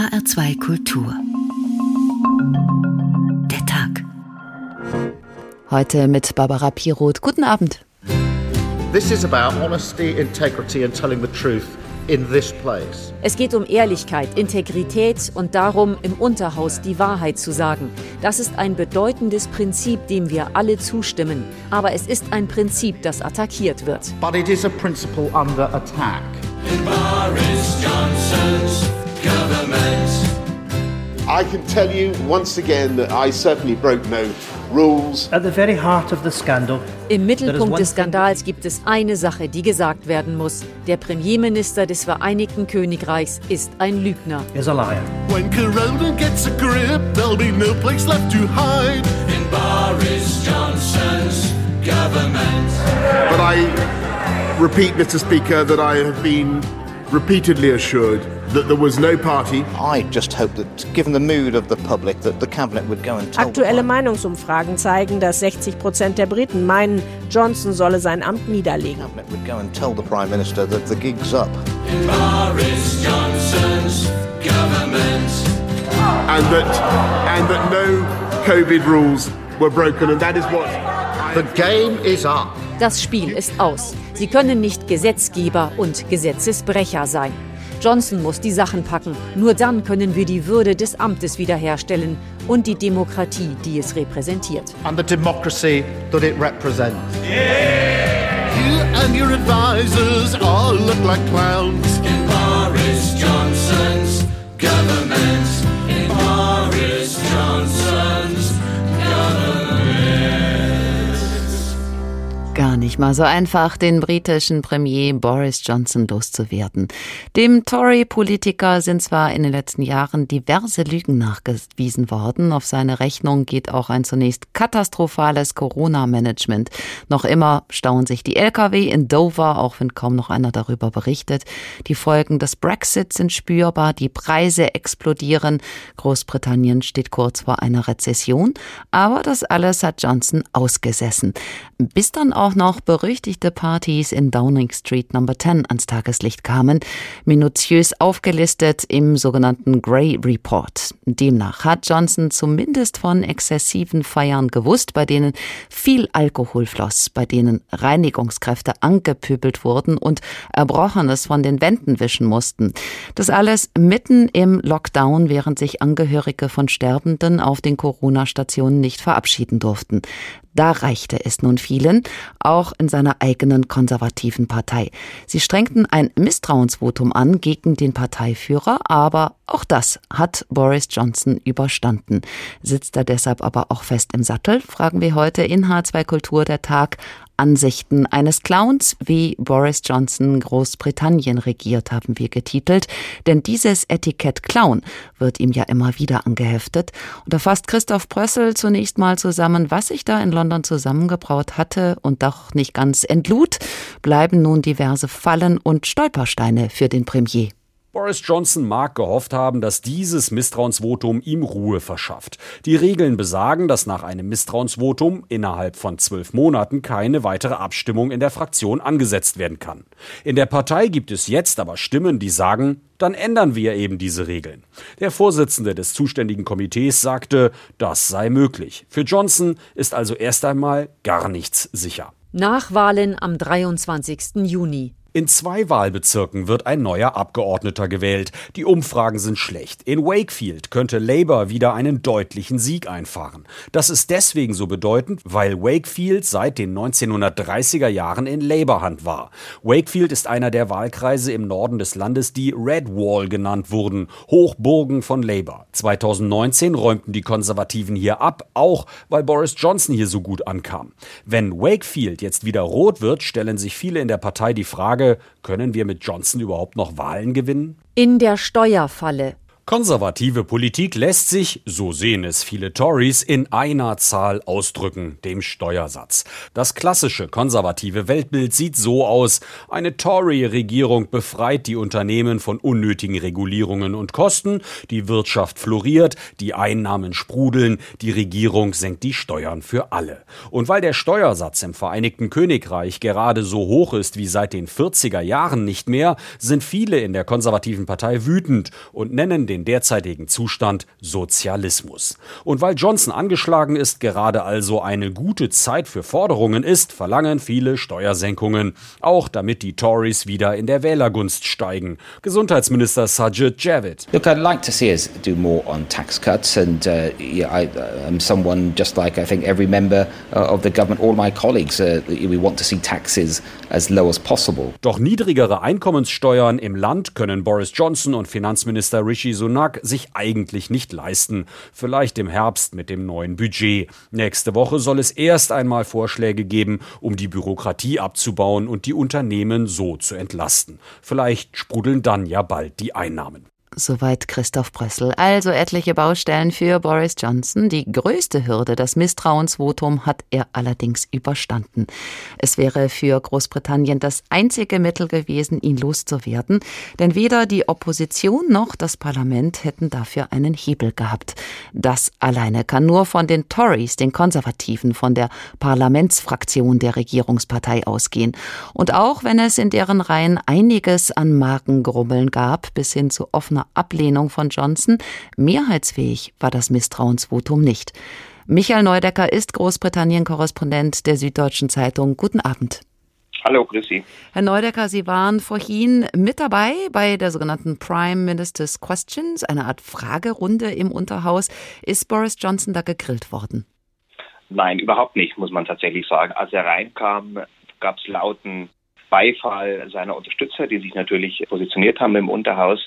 HR2 Kultur. Der Tag. Heute mit Barbara Piroth. Guten Abend. This is about honesty, integrity and telling the truth in this place. Es geht um Ehrlichkeit, Integrität und darum, im Unterhaus die Wahrheit zu sagen. Das ist ein bedeutendes Prinzip, dem wir alle zustimmen. Aber es ist ein Prinzip, das attackiert wird. But it is a principle under attack. In Boris Johnson's. I can tell you once again that I certainly broke no rules. At the very heart of the scandal, Im Mittelpunkt des Skandals gibt es eine Sache, die gesagt werden muss. Der Premierminister des Vereinigten Königreichs ist ein Lügner. is a liar. When Corona gets a grip, there'll be no place left to hide. In Boris Johnson's government. But I repeat, Mr. Speaker, that I have been repeatedly assured that there was no party. I just hope that, given the mood of the public, that the cabinet would go and tell. Aktuelle Meinungsumfragen zeigen, dass 60 Prozent der Briten meinen, Johnson solle sein Amt niederlegen. The cabinet would go and tell the prime minister that the gig's up. In Boris Johnson's government. and that and that no COVID rules were broken, and that is what The game is up. Das Spiel ist aus. Sie können nicht Gesetzgeber und Gesetzesbrecher sein. Johnson muss die Sachen packen. Nur dann können wir die Würde des Amtes wiederherstellen und die Demokratie, die es repräsentiert. And the democracy that it represents. You and your advisors all look like clowns. In Boris Johnson's government. Nicht mal so einfach, den britischen Premier Boris Johnson loszuwerden. Dem Tory-Politiker sind zwar in den letzten Jahren diverse Lügen nachgewiesen worden. Auf seine Rechnung geht auch ein zunächst katastrophales Corona-Management. Noch immer stauen sich die Lkw in Dover, auch wenn kaum noch einer darüber berichtet. Die Folgen des Brexit sind spürbar, die Preise explodieren. Großbritannien steht kurz vor einer Rezession. Aber das alles hat Johnson ausgesessen. Bis dann auch noch berüchtigte Partys in Downing Street Number 10 ans Tageslicht kamen, minutiös aufgelistet im sogenannten Grey Report. Demnach hat Johnson zumindest von exzessiven Feiern gewusst, bei denen viel Alkohol floss, bei denen Reinigungskräfte angepöbelt wurden und Erbrochenes von den Wänden wischen mussten. Das alles mitten im Lockdown, während sich Angehörige von Sterbenden auf den Corona-Stationen nicht verabschieden durften. Da reichte es nun vielen, auch in seiner eigenen konservativen Partei. Sie strengten ein Misstrauensvotum an gegen den Parteiführer, aber auch das hat Boris Johnson überstanden. Sitzt er deshalb aber auch fest im Sattel, fragen wir heute in H2 Kultur der Tag Ansichten eines Clowns, wie Boris Johnson Großbritannien regiert, haben wir getitelt. Denn dieses Etikett Clown wird ihm ja immer wieder angeheftet. Und da fasst Christoph Prössel zunächst mal zusammen, was sich da in London zusammengebraut hatte und doch nicht ganz entlud, bleiben nun diverse Fallen und Stolpersteine für den Premier. Boris Johnson mag gehofft haben, dass dieses Misstrauensvotum ihm Ruhe verschafft. Die Regeln besagen, dass nach einem Misstrauensvotum innerhalb von zwölf Monaten keine weitere Abstimmung in der Fraktion angesetzt werden kann. In der Partei gibt es jetzt aber Stimmen, die sagen, dann ändern wir eben diese Regeln. Der Vorsitzende des zuständigen Komitees sagte, das sei möglich. Für Johnson ist also erst einmal gar nichts sicher. Nachwahlen am 23. Juni. In zwei Wahlbezirken wird ein neuer Abgeordneter gewählt. Die Umfragen sind schlecht. In Wakefield könnte Labour wieder einen deutlichen Sieg einfahren. Das ist deswegen so bedeutend, weil Wakefield seit den 1930er Jahren in Labour-Hand war. Wakefield ist einer der Wahlkreise im Norden des Landes, die Red Wall genannt wurden, Hochburgen von Labour. 2019 räumten die Konservativen hier ab, auch weil Boris Johnson hier so gut ankam. Wenn Wakefield jetzt wieder rot wird, stellen sich viele in der Partei die Frage, können wir mit Johnson überhaupt noch Wahlen gewinnen? In der Steuerfalle. Konservative Politik lässt sich, so sehen es viele Tories, in einer Zahl ausdrücken, dem Steuersatz. Das klassische konservative Weltbild sieht so aus. Eine Tory-Regierung befreit die Unternehmen von unnötigen Regulierungen und Kosten, die Wirtschaft floriert, die Einnahmen sprudeln, die Regierung senkt die Steuern für alle. Und weil der Steuersatz im Vereinigten Königreich gerade so hoch ist wie seit den 40er Jahren nicht mehr, sind viele in der konservativen Partei wütend und nennen den den derzeitigen Zustand Sozialismus. Und weil Johnson angeschlagen ist, gerade also eine gute Zeit für Forderungen ist, verlangen viele Steuersenkungen, auch damit die Tories wieder in der Wählergunst steigen. Gesundheitsminister Sajid Javid. Look, I'd like to see us do more on tax cuts and uh, yeah, I, I'm someone just like I think every member uh, of the government, all my colleagues, uh, we want to see taxes as low as possible. Doch niedrigere Einkommenssteuern im Land können Boris Johnson und Finanzminister Rishi Sunak sich eigentlich nicht leisten. Vielleicht im Herbst mit dem neuen Budget. Nächste Woche soll es erst einmal Vorschläge geben, um die Bürokratie abzubauen und die Unternehmen so zu entlasten. Vielleicht sprudeln dann ja bald die Einnahmen. Soweit Christoph Brössel. Also etliche Baustellen für Boris Johnson. Die größte Hürde, das Misstrauensvotum, hat er allerdings überstanden. Es wäre für Großbritannien das einzige Mittel gewesen, ihn loszuwerden, denn weder die Opposition noch das Parlament hätten dafür einen Hebel gehabt. Das alleine kann nur von den Tories, den Konservativen, von der Parlamentsfraktion der Regierungspartei ausgehen. Und auch wenn es in deren Reihen einiges an Markengrummeln gab, bis hin zu offener einer Ablehnung von Johnson. Mehrheitsfähig war das Misstrauensvotum nicht. Michael Neudecker ist Großbritannien-Korrespondent der Süddeutschen Zeitung. Guten Abend. Hallo, grüß Sie. Herr Neudecker, Sie waren vorhin mit dabei bei der sogenannten Prime Minister's Questions, eine Art Fragerunde im Unterhaus. Ist Boris Johnson da gegrillt worden? Nein, überhaupt nicht, muss man tatsächlich sagen. Als er reinkam, gab es lauten Beifall seiner Unterstützer, die sich natürlich positioniert haben im Unterhaus.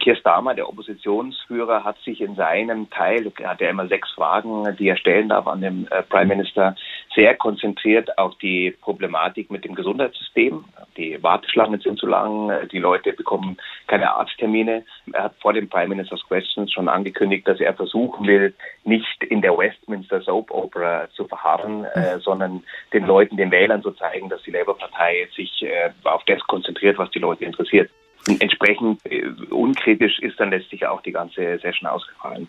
Keir Starmer, der Oppositionsführer, hat sich in seinem Teil, er hat ja immer sechs Fragen, die er stellen darf an den äh, Prime Minister, sehr konzentriert auf die Problematik mit dem Gesundheitssystem. Die Warteschlangen sind zu lang, die Leute bekommen keine Arzttermine. Er hat vor dem Prime Minister's Questions schon angekündigt, dass er versuchen will, nicht in der Westminster Soap Opera zu verharren, äh, sondern den Leuten, den Wählern zu zeigen, dass die Labour-Partei sich äh, auf das konzentriert, was die Leute interessiert entsprechend äh, unkritisch ist dann letztlich auch die ganze Session ausgefallen.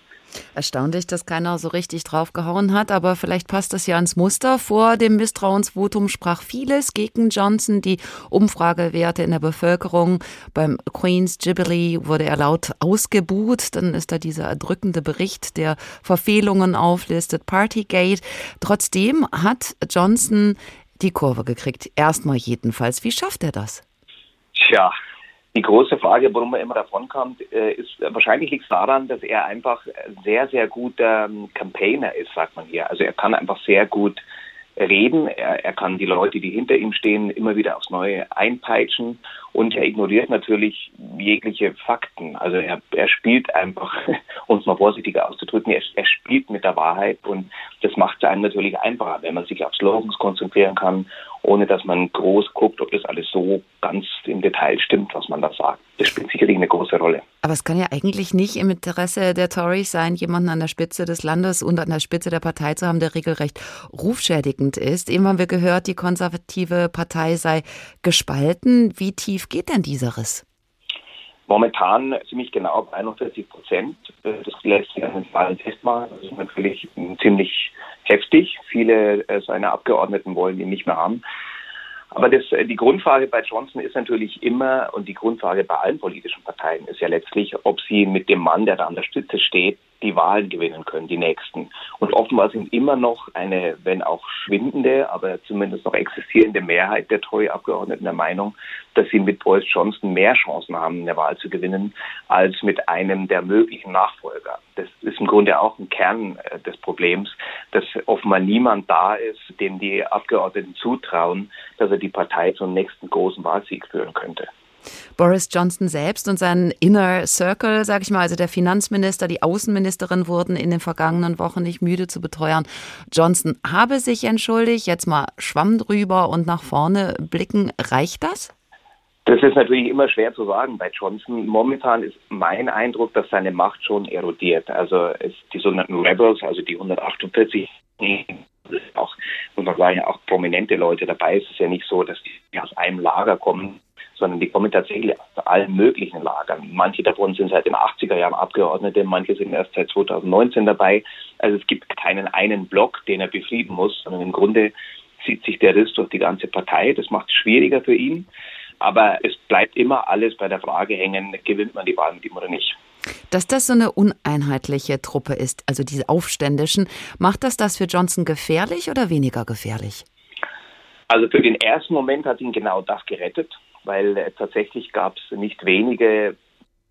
Erstaunlich, dass keiner so richtig draufgehauen hat, aber vielleicht passt das ja ins Muster. Vor dem Misstrauensvotum sprach vieles gegen Johnson. Die Umfragewerte in der Bevölkerung beim Queen's Jubilee wurde er laut ausgebuht. Dann ist da dieser erdrückende Bericht, der Verfehlungen auflistet, Partygate. Trotzdem hat Johnson die Kurve gekriegt. Erstmal jedenfalls. Wie schafft er das? Tja, die große Frage, warum er immer davonkommt, äh, ist wahrscheinlich liegt es daran, dass er einfach sehr, sehr guter ähm, Campaigner ist, sagt man hier. Also er kann einfach sehr gut reden. Er, er kann die Leute, die hinter ihm stehen, immer wieder aufs Neue einpeitschen und er ignoriert natürlich jegliche Fakten. Also er, er spielt einfach, um es mal vorsichtiger auszudrücken, er, er spielt mit der Wahrheit und das macht es einem natürlich einfacher, wenn man sich auf Slogans konzentrieren kann, ohne dass man groß guckt, ob das alles so ganz im Detail stimmt, was man da sagt. Das spielt sicherlich eine große Rolle. Aber es kann ja eigentlich nicht im Interesse der Tories sein, jemanden an der Spitze des Landes und an der Spitze der Partei zu haben, der regelrecht rufschädigend ist. Eben haben wir gehört, die konservative Partei sei gespalten. Wie tief geht denn dieser Riss? Momentan ziemlich genau bei 41 Prozent. Das lässt sich an den Zahlen festmachen. Das ist natürlich ziemlich heftig. Viele äh, seiner Abgeordneten wollen ihn nicht mehr haben. Aber das, äh, die Grundfrage bei Johnson ist natürlich immer, und die Grundfrage bei allen politischen Parteien ist ja letztlich, ob sie mit dem Mann, der da an der Spitze steht, die Wahlen gewinnen können, die nächsten. Und offenbar sind immer noch eine, wenn auch schwindende, aber zumindest noch existierende Mehrheit der Tory-Abgeordneten der Meinung, dass sie mit Boris Johnson mehr Chancen haben, eine Wahl zu gewinnen, als mit einem der möglichen Nachfolger. Das ist im Grunde auch ein Kern äh, des Problems, dass offenbar niemand da ist, dem die Abgeordneten zutrauen, dass er die Partei zum nächsten großen Wahlsieg führen könnte. Boris Johnson selbst und sein Inner Circle, sage ich mal, also der Finanzminister, die Außenministerin wurden in den vergangenen Wochen nicht müde zu beteuern. Johnson habe sich entschuldigt, jetzt mal Schwamm drüber und nach vorne blicken. Reicht das? Das ist natürlich immer schwer zu sagen bei Johnson. Momentan ist mein Eindruck, dass seine Macht schon erodiert. Also die sogenannten Rebels, also die 148, auch, muss man sagen, auch prominente Leute dabei. Es ist ja nicht so, dass die aus einem Lager kommen, sondern die kommen tatsächlich aus allen möglichen Lagern. Manche davon sind seit den 80er Jahren Abgeordnete, manche sind erst seit 2019 dabei. Also es gibt keinen einen Block, den er befrieden muss, sondern im Grunde zieht sich der Riss durch die ganze Partei. Das macht es schwieriger für ihn. Aber es bleibt immer alles bei der Frage hängen, gewinnt man die Wahl mit ihm oder nicht. Dass das so eine uneinheitliche Truppe ist, also diese Aufständischen, macht das das für Johnson gefährlich oder weniger gefährlich? Also für den ersten Moment hat ihn genau das gerettet, weil äh, tatsächlich gab es nicht wenige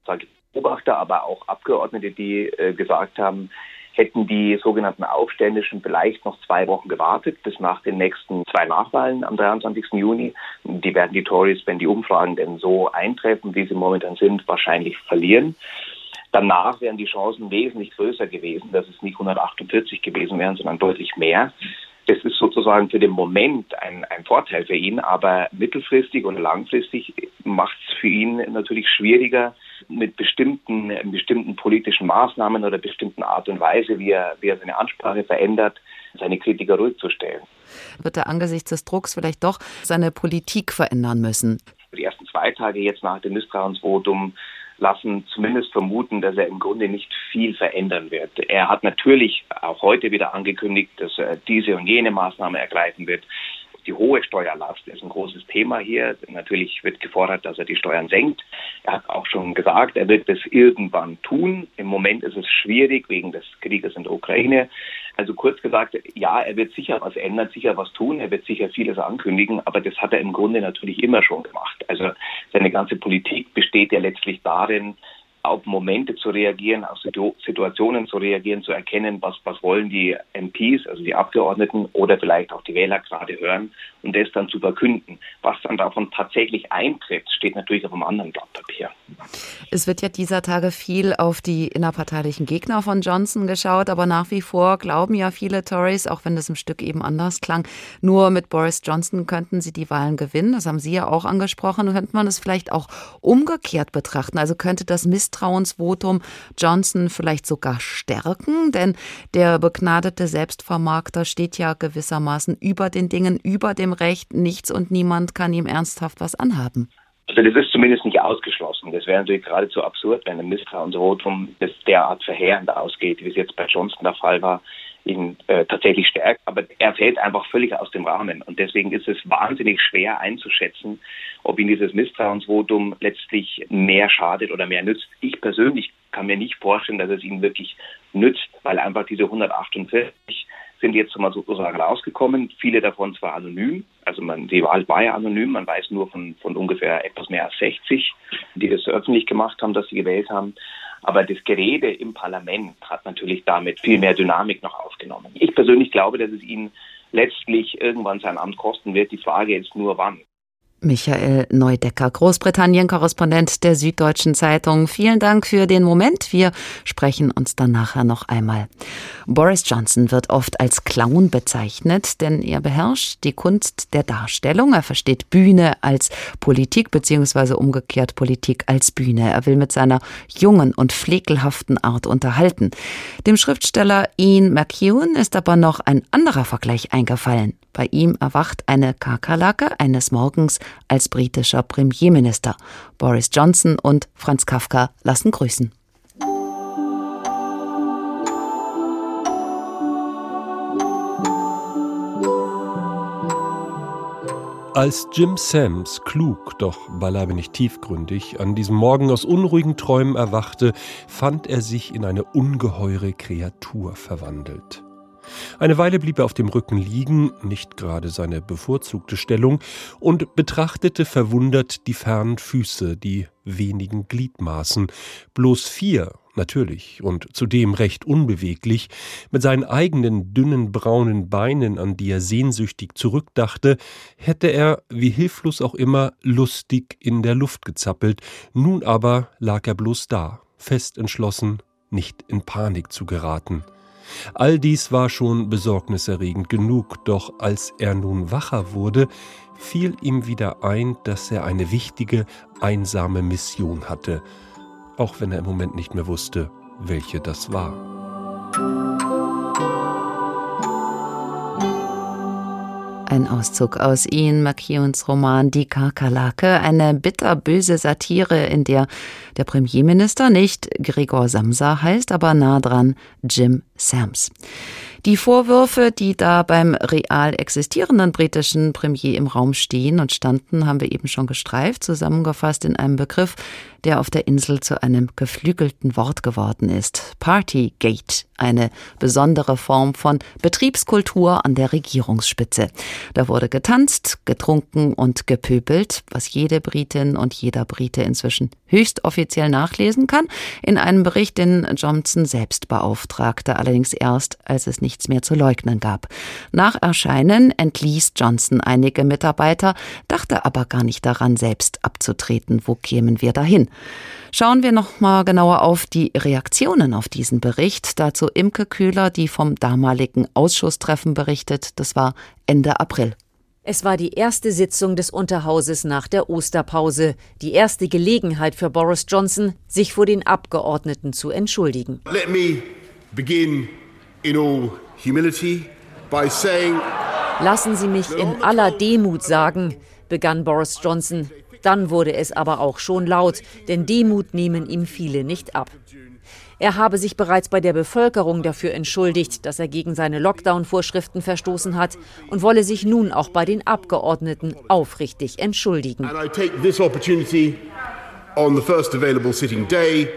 sage Beobachter, aber auch Abgeordnete, die äh, gesagt haben, hätten die sogenannten Aufständischen vielleicht noch zwei Wochen gewartet, bis nach den nächsten zwei Nachwahlen am 23. Juni. Die werden die Tories, wenn die Umfragen denn so eintreffen, wie sie momentan sind, wahrscheinlich verlieren. Danach wären die Chancen wesentlich größer gewesen, dass es nicht 148 gewesen wären, sondern deutlich mehr. Das ist sozusagen für den Moment ein, ein Vorteil für ihn, aber mittelfristig oder langfristig macht es für ihn natürlich schwieriger, mit bestimmten, bestimmten politischen Maßnahmen oder bestimmten Art und Weise, wie er, wie er seine Ansprache verändert, seine Kritiker ruhig zu stellen. Wird er angesichts des Drucks vielleicht doch seine Politik verändern müssen? Die ersten zwei Tage jetzt nach dem Misstrauensvotum lassen zumindest vermuten, dass er im Grunde nicht viel verändern wird. Er hat natürlich auch heute wieder angekündigt, dass er diese und jene Maßnahme ergreifen wird. Die hohe Steuerlast ist ein großes Thema hier. Natürlich wird gefordert, dass er die Steuern senkt. Er hat auch schon gesagt, er wird das irgendwann tun. Im Moment ist es schwierig wegen des Krieges in der Ukraine. Also kurz gesagt, ja, er wird sicher was ändern, sicher was tun, er wird sicher vieles ankündigen, aber das hat er im Grunde natürlich immer schon gemacht. Also seine ganze Politik besteht ja letztlich darin, auf Momente zu reagieren, auf Situationen zu reagieren, zu erkennen, was, was wollen die MPs, also die Abgeordneten oder vielleicht auch die Wähler gerade hören und das dann zu verkünden. Was dann davon tatsächlich eintritt, steht natürlich auf einem anderen Blatt Papier. Es wird ja dieser Tage viel auf die innerparteilichen Gegner von Johnson geschaut, aber nach wie vor glauben ja viele Tories, auch wenn das im Stück eben anders klang, nur mit Boris Johnson könnten sie die Wahlen gewinnen. Das haben Sie ja auch angesprochen. Könnte man es vielleicht auch umgekehrt betrachten? Also könnte das Mist Misstrauensvotum Johnson vielleicht sogar stärken? Denn der begnadete Selbstvermarkter steht ja gewissermaßen über den Dingen, über dem Recht. Nichts und niemand kann ihm ernsthaft was anhaben. Also das ist zumindest nicht ausgeschlossen. Das wäre natürlich geradezu absurd, wenn ein Misstrauensvotum derart verheerend ausgeht, wie es jetzt bei Johnson der Fall war, ihn äh, tatsächlich stärkt. Aber er fällt einfach völlig aus dem Rahmen. Und deswegen ist es wahnsinnig schwer einzuschätzen, ob ihn dieses Misstrauensvotum letztlich mehr schadet oder mehr nützt. Ich persönlich kann mir nicht vorstellen, dass es ihm wirklich nützt, weil einfach diese 148 sind jetzt mal sozusagen rausgekommen. Viele davon zwar anonym, also man, die Wahl war ja anonym, man weiß nur von, von ungefähr etwas mehr als 60, die das öffentlich gemacht haben, dass sie gewählt haben. Aber das Gerede im Parlament hat natürlich damit viel mehr Dynamik noch aufgenommen. Ich persönlich glaube, dass es ihn letztlich irgendwann sein Amt kosten wird. Die Frage ist nur wann. Michael Neudecker, Großbritannien-Korrespondent der Süddeutschen Zeitung. Vielen Dank für den Moment. Wir sprechen uns dann nachher noch einmal. Boris Johnson wird oft als Clown bezeichnet, denn er beherrscht die Kunst der Darstellung. Er versteht Bühne als Politik beziehungsweise umgekehrt Politik als Bühne. Er will mit seiner jungen und pflegelhaften Art unterhalten. Dem Schriftsteller Ian McEwan ist aber noch ein anderer Vergleich eingefallen. Bei ihm erwacht eine Kakerlake eines Morgens als britischer Premierminister. Boris Johnson und Franz Kafka lassen grüßen. Als Jim Sams klug, doch beileibe nicht tiefgründig, an diesem Morgen aus unruhigen Träumen erwachte, fand er sich in eine ungeheure Kreatur verwandelt. Eine Weile blieb er auf dem Rücken liegen, nicht gerade seine bevorzugte Stellung, und betrachtete verwundert die fernen Füße, die wenigen Gliedmaßen, bloß vier, natürlich, und zudem recht unbeweglich, mit seinen eigenen dünnen braunen Beinen, an die er sehnsüchtig zurückdachte, hätte er, wie hilflos auch immer, lustig in der Luft gezappelt, nun aber lag er bloß da, fest entschlossen, nicht in Panik zu geraten. All dies war schon besorgniserregend genug, doch als er nun wacher wurde, fiel ihm wieder ein, dass er eine wichtige, einsame Mission hatte, auch wenn er im Moment nicht mehr wusste, welche das war. Ein Auszug aus Ian McKeowns Roman Die Kakerlake, eine bitterböse Satire, in der der Premierminister nicht Gregor Samsa heißt, aber nah dran Jim Sams. Die Vorwürfe, die da beim real existierenden britischen Premier im Raum stehen und standen, haben wir eben schon gestreift, zusammengefasst in einem Begriff, der auf der Insel zu einem geflügelten Wort geworden ist. Partygate, eine besondere Form von Betriebskultur an der Regierungsspitze. Da wurde getanzt, getrunken und gepöbelt, was jede Britin und jeder Brite inzwischen höchst offiziell nachlesen kann, in einem Bericht, den Johnson selbst beauftragte, allerdings erst, als es nichts mehr zu leugnen gab. Nach Erscheinen entließ Johnson einige Mitarbeiter, dachte aber gar nicht daran, selbst abzutreten. Wo kämen wir dahin? Schauen wir noch mal genauer auf die Reaktionen auf diesen Bericht. Dazu Imke Kühler, die vom damaligen Ausschusstreffen berichtet. Das war Ende April. Es war die erste Sitzung des Unterhauses nach der Osterpause, die erste Gelegenheit für Boris Johnson, sich vor den Abgeordneten zu entschuldigen. Let me begin in all humility by saying Lassen Sie mich in aller Demut sagen, begann Boris Johnson, dann wurde es aber auch schon laut, denn Demut nehmen ihm viele nicht ab. Er habe sich bereits bei der Bevölkerung dafür entschuldigt, dass er gegen seine Lockdown-Vorschriften verstoßen hat und wolle sich nun auch bei den Abgeordneten aufrichtig entschuldigen. And I take this opportunity on the first available sitting day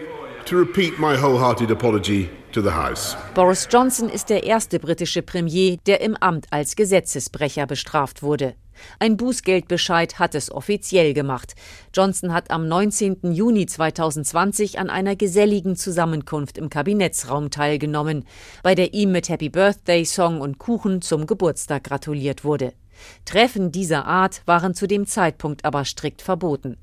to repeat my wholehearted apology to the House. Boris Johnson ist der erste britische Premier, der im Amt als Gesetzesbrecher bestraft wurde. Ein Bußgeldbescheid hat es offiziell gemacht. Johnson hat am 19. Juni 2020 an einer geselligen Zusammenkunft im Kabinettsraum teilgenommen, bei der ihm mit Happy Birthday Song und Kuchen zum Geburtstag gratuliert wurde. Treffen dieser Art waren zu dem Zeitpunkt aber strikt verboten.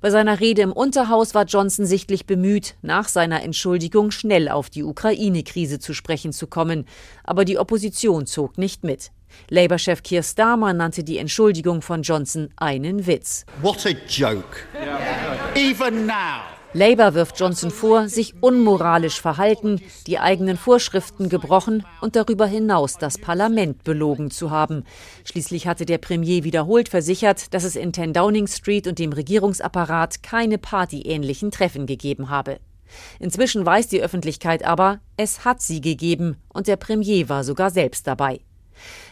Bei seiner Rede im Unterhaus war Johnson sichtlich bemüht, nach seiner Entschuldigung schnell auf die Ukraine-Krise zu sprechen zu kommen, aber die Opposition zog nicht mit. Labour-Chef Keir Starmer nannte die Entschuldigung von Johnson einen Witz. What a joke. Even now. Labour wirft Johnson vor, sich unmoralisch verhalten, die eigenen Vorschriften gebrochen und darüber hinaus das Parlament belogen zu haben. Schließlich hatte der Premier wiederholt versichert, dass es in 10 Downing Street und dem Regierungsapparat keine partyähnlichen Treffen gegeben habe. Inzwischen weiß die Öffentlichkeit aber, es hat sie gegeben und der Premier war sogar selbst dabei.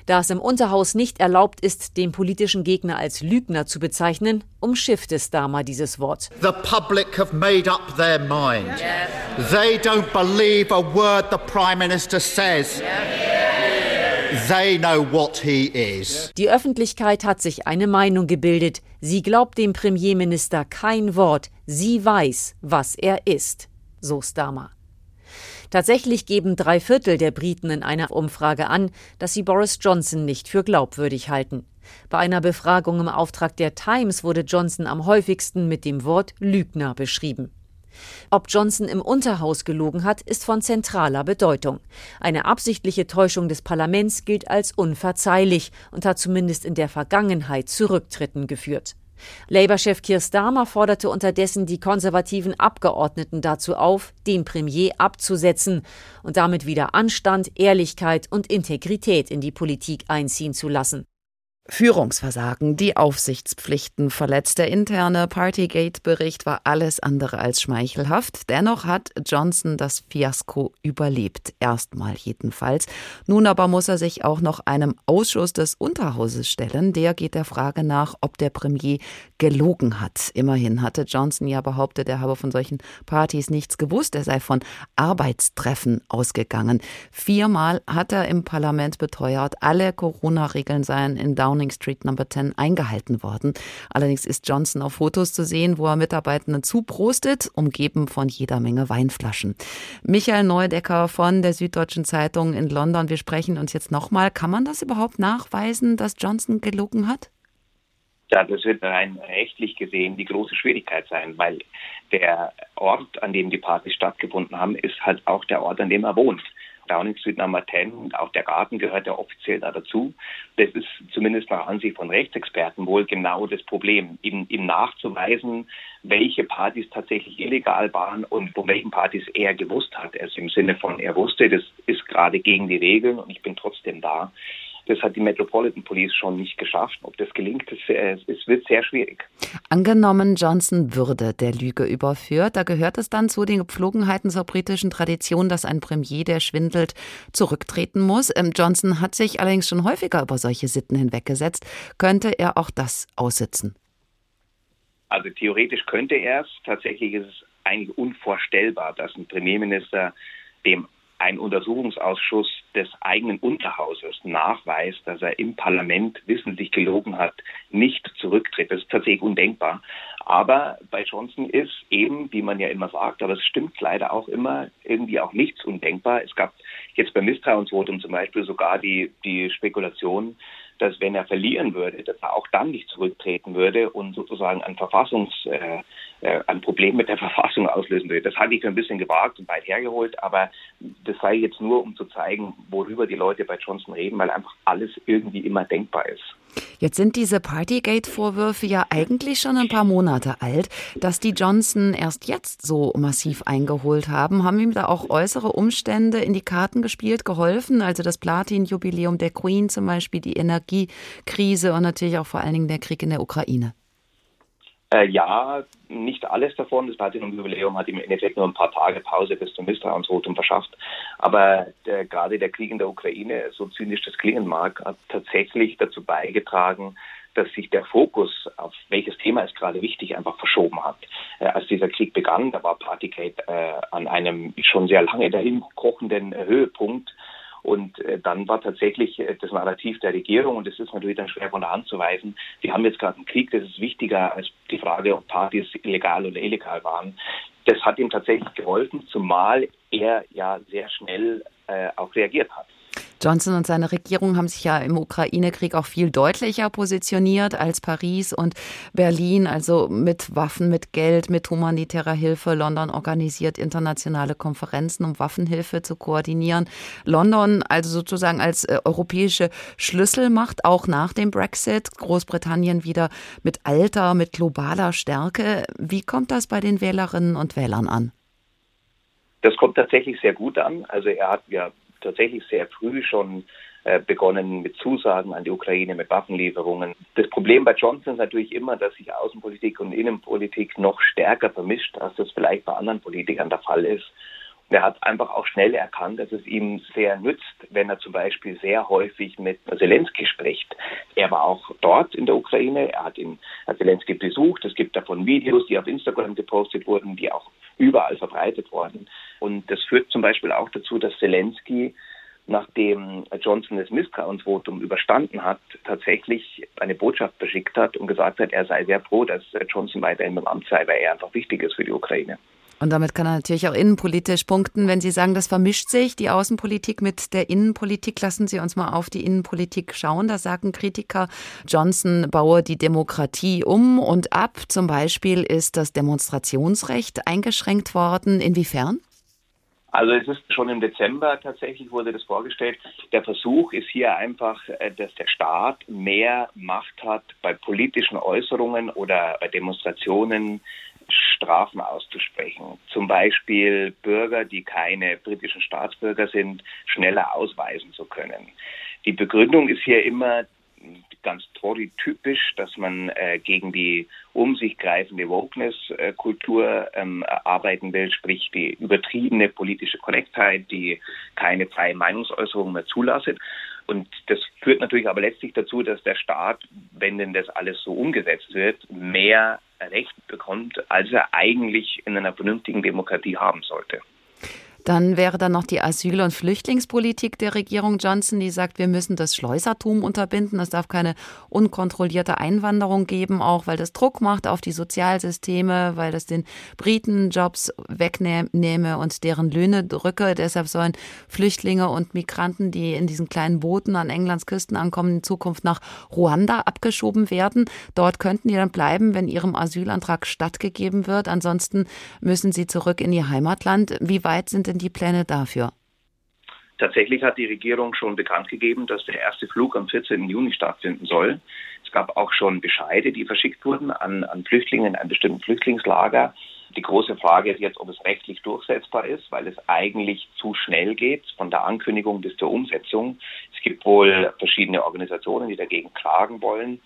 Da es im Unterhaus nicht erlaubt ist, den politischen Gegner als Lügner zu bezeichnen, umschiffte Starmer dieses Wort. The public have made up their mind. They don't believe a word the Prime Minister says. They know what he is. Die Öffentlichkeit hat sich eine Meinung gebildet. Sie glaubt dem Premierminister kein Wort. Sie weiß, was er ist. So Starmer. Tatsächlich geben drei Viertel der Briten in einer Umfrage an, dass sie Boris Johnson nicht für glaubwürdig halten. Bei einer Befragung im Auftrag der Times wurde Johnson am häufigsten mit dem Wort Lügner beschrieben. Ob Johnson im Unterhaus gelogen hat, ist von zentraler Bedeutung. Eine absichtliche Täuschung des Parlaments gilt als unverzeihlich und hat zumindest in der Vergangenheit zu Rücktritten geführt. Labour-Chef Keir Starmer forderte unterdessen die konservativen Abgeordneten dazu auf, den Premier abzusetzen und damit wieder Anstand, Ehrlichkeit und Integrität in die Politik einziehen zu lassen. Führungsversagen, die Aufsichtspflichten verletzt. Der interne Partygate-Bericht war alles andere als schmeichelhaft. Dennoch hat Johnson das Fiasko überlebt. Erstmal jedenfalls. Nun aber muss er sich auch noch einem Ausschuss des Unterhauses stellen. Der geht der Frage nach, ob der Premier gelogen hat. Immerhin hatte Johnson ja behauptet, er habe von solchen Partys nichts gewusst. Er sei von Arbeitstreffen ausgegangen. Viermal hat er im Parlament beteuert, alle Corona-Regeln seien in Down Downing Street Number 10 eingehalten worden. Allerdings ist Johnson auf Fotos zu sehen, wo er Mitarbeitenden zuprostet, umgeben von jeder Menge Weinflaschen. Michael Neudecker von der Süddeutschen Zeitung in London. Wir sprechen uns jetzt nochmal. Kann man das überhaupt nachweisen, dass Johnson gelogen hat? Ja, das wird rein rechtlich gesehen die große Schwierigkeit sein, weil der Ort, an dem die Partys stattgefunden haben, ist halt auch der Ort, an dem er wohnt. Downing Street Nummer 10 und auch der Garten gehört ja offiziell da dazu. Das ist zumindest nach Ansicht von Rechtsexperten wohl genau das Problem, ihm, ihm nachzuweisen, welche Partys tatsächlich illegal waren und von welchen Partys er gewusst hat. Also im Sinne von, er wusste, das ist gerade gegen die Regeln und ich bin trotzdem da. Das hat die Metropolitan Police schon nicht geschafft. Ob das gelingt, es, es wird sehr schwierig. Angenommen, Johnson würde der Lüge überführt, da gehört es dann zu den Gepflogenheiten zur britischen Tradition, dass ein Premier, der schwindelt, zurücktreten muss. Ähm, Johnson hat sich allerdings schon häufiger über solche Sitten hinweggesetzt. Könnte er auch das aussitzen? Also theoretisch könnte er es. Tatsächlich ist es eigentlich unvorstellbar, dass ein Premierminister dem ein Untersuchungsausschuss des eigenen Unterhauses nachweist, dass er im Parlament wissentlich gelogen hat, nicht zurücktritt. Das ist tatsächlich undenkbar. Aber bei Johnson ist eben, wie man ja immer sagt, aber es stimmt leider auch immer, irgendwie auch nichts undenkbar. Es gab jetzt beim Misstrauensvotum zum Beispiel sogar die, die Spekulation, dass wenn er verlieren würde, dass er auch dann nicht zurücktreten würde und sozusagen ein Verfassungs, äh, äh, ein Problem mit der Verfassung auslösen würde. Das hatte ich ein bisschen gewagt und weit hergeholt, aber das sei jetzt nur, um zu zeigen, worüber die Leute bei Johnson reden, weil einfach alles irgendwie immer denkbar ist. Jetzt sind diese Partygate-Vorwürfe ja eigentlich schon ein paar Monate alt. Dass die Johnson erst jetzt so massiv eingeholt haben, haben ihm da auch äußere Umstände in die Karten gespielt, geholfen? Also das Platin-Jubiläum der Queen zum Beispiel, die Energiekrise und natürlich auch vor allen Dingen der Krieg in der Ukraine. Äh, ja, nicht alles davon. Das Platinum-Jubiläum hat im Endeffekt nur ein paar Tage Pause bis zum Misstrauensvotum verschafft. Aber der, gerade der Krieg in der Ukraine, so zynisch das klingen mag, hat tatsächlich dazu beigetragen, dass sich der Fokus auf welches Thema ist gerade wichtig einfach verschoben hat. Äh, als dieser Krieg begann, da war Partygate äh, an einem schon sehr lange dahin kochenden Höhepunkt und äh, dann war tatsächlich äh, das Narrativ der Regierung, und das ist natürlich dann schwer von der Hand zu weisen, wir haben jetzt gerade einen Krieg, das ist wichtiger als die Frage, ob Partys illegal oder illegal waren. Das hat ihm tatsächlich geholfen, zumal er ja sehr schnell äh, auch reagiert hat. Johnson und seine Regierung haben sich ja im Ukraine-Krieg auch viel deutlicher positioniert als Paris und Berlin, also mit Waffen, mit Geld, mit humanitärer Hilfe. London organisiert internationale Konferenzen, um Waffenhilfe zu koordinieren. London also sozusagen als äh, europäische Schlüsselmacht, auch nach dem Brexit. Großbritannien wieder mit alter, mit globaler Stärke. Wie kommt das bei den Wählerinnen und Wählern an? Das kommt tatsächlich sehr gut an. Also er hat ja tatsächlich sehr früh schon äh, begonnen mit Zusagen an die Ukraine, mit Waffenlieferungen. Das Problem bei Johnson ist natürlich immer, dass sich Außenpolitik und Innenpolitik noch stärker vermischt, als das vielleicht bei anderen Politikern der Fall ist. Er hat einfach auch schnell erkannt, dass es ihm sehr nützt, wenn er zum Beispiel sehr häufig mit Zelensky spricht. Er war auch dort in der Ukraine, er hat ihn hat Zelensky besucht. Es gibt davon Videos, die auf Instagram gepostet wurden, die auch überall verbreitet wurden. Und das führt zum Beispiel auch dazu, dass Zelensky nachdem Johnson das Misstrauensvotum überstanden hat, tatsächlich eine Botschaft beschickt hat und gesagt hat, er sei sehr froh, dass Johnson weiterhin im Amt sei, weil er einfach wichtig ist für die Ukraine. Und damit kann er natürlich auch innenpolitisch punkten. Wenn Sie sagen, das vermischt sich, die Außenpolitik mit der Innenpolitik, lassen Sie uns mal auf die Innenpolitik schauen. Da sagen Kritiker, Johnson baue die Demokratie um und ab. Zum Beispiel ist das Demonstrationsrecht eingeschränkt worden. Inwiefern? Also es ist schon im Dezember tatsächlich wurde das vorgestellt. Der Versuch ist hier einfach, äh, dass der Staat mehr Macht hat bei politischen Äußerungen oder bei Demonstrationen Strafen auszusprechen. Zum Beispiel Bürger, die keine britischen Staatsbürger sind, schneller ausweisen zu können. Die Begründung ist hier immer ganz Tory-typisch, dass man äh, gegen die um sich greifende Wokeness-Kultur ähm, arbeiten will, sprich die übertriebene politische Korrektheit, die keine freie Meinungsäußerung mehr zulasst. Und das führt natürlich aber letztlich dazu, dass der Staat, wenn denn das alles so umgesetzt wird, mehr Recht bekommt, als er eigentlich in einer vernünftigen Demokratie haben sollte. Dann wäre dann noch die Asyl- und Flüchtlingspolitik der Regierung Johnson, die sagt, wir müssen das Schleusertum unterbinden. Es darf keine unkontrollierte Einwanderung geben, auch weil das Druck macht auf die Sozialsysteme, weil das den Briten Jobs wegnehme und deren Löhne drücke. Deshalb sollen Flüchtlinge und Migranten, die in diesen kleinen Booten an Englands Küsten ankommen, in Zukunft nach Ruanda abgeschoben werden. Dort könnten die dann bleiben, wenn ihrem Asylantrag stattgegeben wird. Ansonsten müssen sie zurück in ihr Heimatland. Wie weit sind denn denn die Pläne dafür? Tatsächlich hat die Regierung schon bekannt gegeben, dass der erste Flug am 14. Juni stattfinden soll. Es gab auch schon Bescheide, die verschickt wurden an, an Flüchtlinge in einem bestimmten Flüchtlingslager. Die große Frage ist jetzt, ob es rechtlich durchsetzbar ist, weil es eigentlich zu schnell geht, von der Ankündigung bis zur Umsetzung. Es gibt wohl verschiedene Organisationen, die dagegen klagen wollen.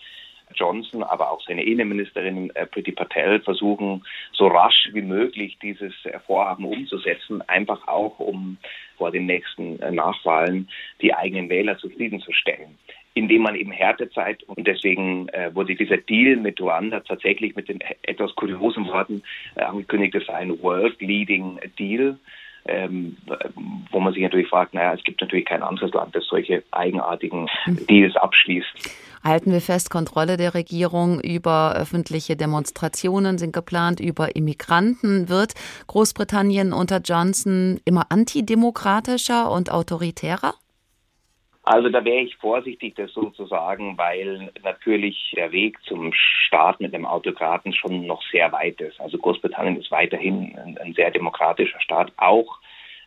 Johnson, aber auch seine Innenministerin äh, Priti Patel versuchen, so rasch wie möglich dieses äh, Vorhaben umzusetzen, einfach auch um vor den nächsten äh, Nachwahlen die eigenen Wähler zufriedenzustellen indem man eben Härtezeit und deswegen äh, wurde dieser Deal mit Ruanda tatsächlich mit den etwas kuriosen Worten äh, angekündigt, es sei ein World-Leading Deal. Ähm, wo man sich natürlich fragt, naja, es gibt natürlich kein anderes Land, das solche eigenartigen hm. Deals abschließt. Halten wir fest, Kontrolle der Regierung über öffentliche Demonstrationen sind geplant, über Immigranten. Wird Großbritannien unter Johnson immer antidemokratischer und autoritärer? Also da wäre ich vorsichtig, das so zu sagen, weil natürlich der Weg zum Staat mit einem Autokraten schon noch sehr weit ist. Also Großbritannien ist weiterhin ein, ein sehr demokratischer Staat, auch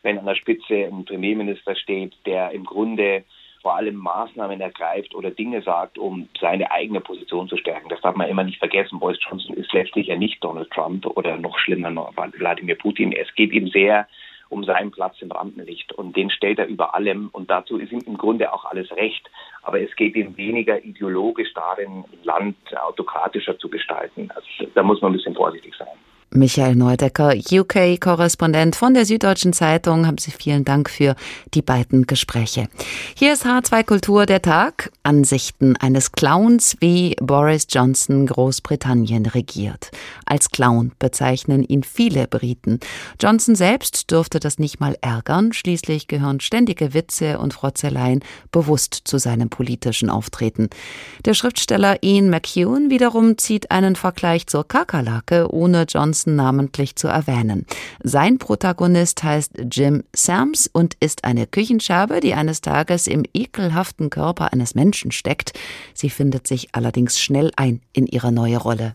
wenn an der Spitze ein Premierminister steht, der im Grunde vor allem Maßnahmen ergreift oder Dinge sagt, um seine eigene Position zu stärken. Das darf man immer nicht vergessen. Boris Johnson ist letztlich ja nicht Donald Trump oder noch schlimmer noch Wladimir Putin. Es geht ihm sehr um seinen Platz im Rampenlicht und den stellt er über allem und dazu ist ihm im Grunde auch alles recht. Aber es geht ihm weniger ideologisch darin, Land autokratischer zu gestalten. Also da muss man ein bisschen vorsichtig sein. Michael Neudecker, UK-Korrespondent von der Süddeutschen Zeitung. Haben Sie vielen Dank für die beiden Gespräche. Hier ist H2 Kultur der Tag. Ansichten eines Clowns, wie Boris Johnson Großbritannien regiert. Als Clown bezeichnen ihn viele Briten. Johnson selbst dürfte das nicht mal ärgern. Schließlich gehören ständige Witze und Frotzeleien bewusst zu seinem politischen Auftreten. Der Schriftsteller Ian McEwan wiederum zieht einen Vergleich zur Kakerlake ohne Johnson Johnson namentlich zu erwähnen. Sein Protagonist heißt Jim Sams und ist eine Küchenscherbe, die eines Tages im ekelhaften Körper eines Menschen steckt. Sie findet sich allerdings schnell ein in ihre neue Rolle.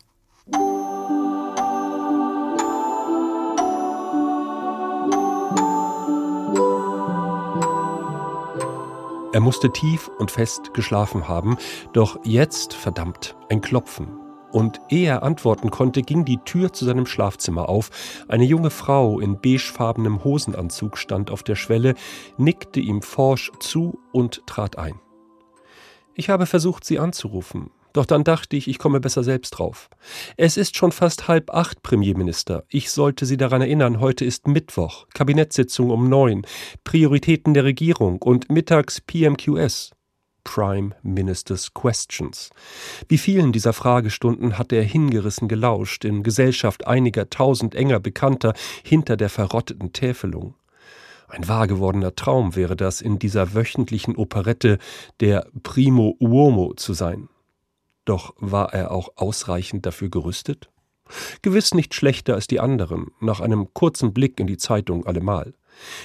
Er musste tief und fest geschlafen haben, doch jetzt, verdammt, ein Klopfen. Und ehe er antworten konnte, ging die Tür zu seinem Schlafzimmer auf. Eine junge Frau in beigefarbenem Hosenanzug stand auf der Schwelle, nickte ihm forsch zu und trat ein. Ich habe versucht, sie anzurufen, doch dann dachte ich, ich komme besser selbst drauf. Es ist schon fast halb acht, Premierminister. Ich sollte Sie daran erinnern, heute ist Mittwoch, Kabinettssitzung um neun, Prioritäten der Regierung und mittags PMQS. Prime Minister's Questions. Wie vielen dieser Fragestunden hat er hingerissen gelauscht, in Gesellschaft einiger tausend enger Bekannter hinter der verrotteten Täfelung. Ein wahr gewordener Traum wäre das, in dieser wöchentlichen Operette der Primo Uomo zu sein. Doch war er auch ausreichend dafür gerüstet? Gewiss nicht schlechter als die anderen, nach einem kurzen Blick in die Zeitung allemal.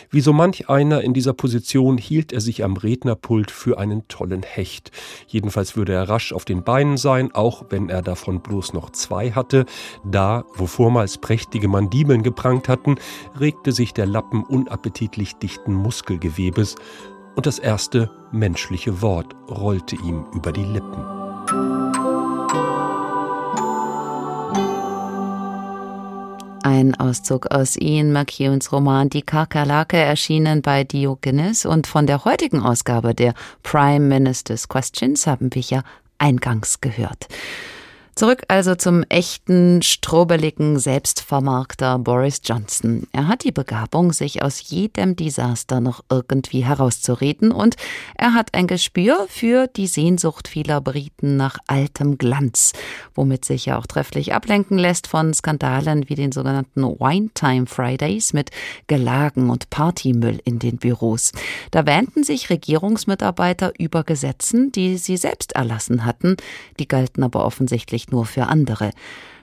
Wie so manch einer in dieser Position hielt er sich am Rednerpult für einen tollen Hecht. Jedenfalls würde er rasch auf den Beinen sein, auch wenn er davon bloß noch zwei hatte. Da, wo vormals prächtige Mandibeln geprangt hatten, regte sich der Lappen unappetitlich dichten Muskelgewebes, und das erste menschliche Wort rollte ihm über die Lippen. Ein Auszug aus Ian McEwans Roman Die Kakerlake erschienen bei Diogenes und von der heutigen Ausgabe der Prime Minister's Questions haben wir ja eingangs gehört. Zurück also zum echten, strobeligen Selbstvermarkter Boris Johnson. Er hat die Begabung, sich aus jedem Desaster noch irgendwie herauszureden und er hat ein Gespür für die Sehnsucht vieler Briten nach altem Glanz, womit sich ja auch trefflich ablenken lässt von Skandalen wie den sogenannten Wine Time Fridays mit Gelagen und Partymüll in den Büros. Da wähnten sich Regierungsmitarbeiter über Gesetzen, die sie selbst erlassen hatten, die galten aber offensichtlich nicht nur für andere.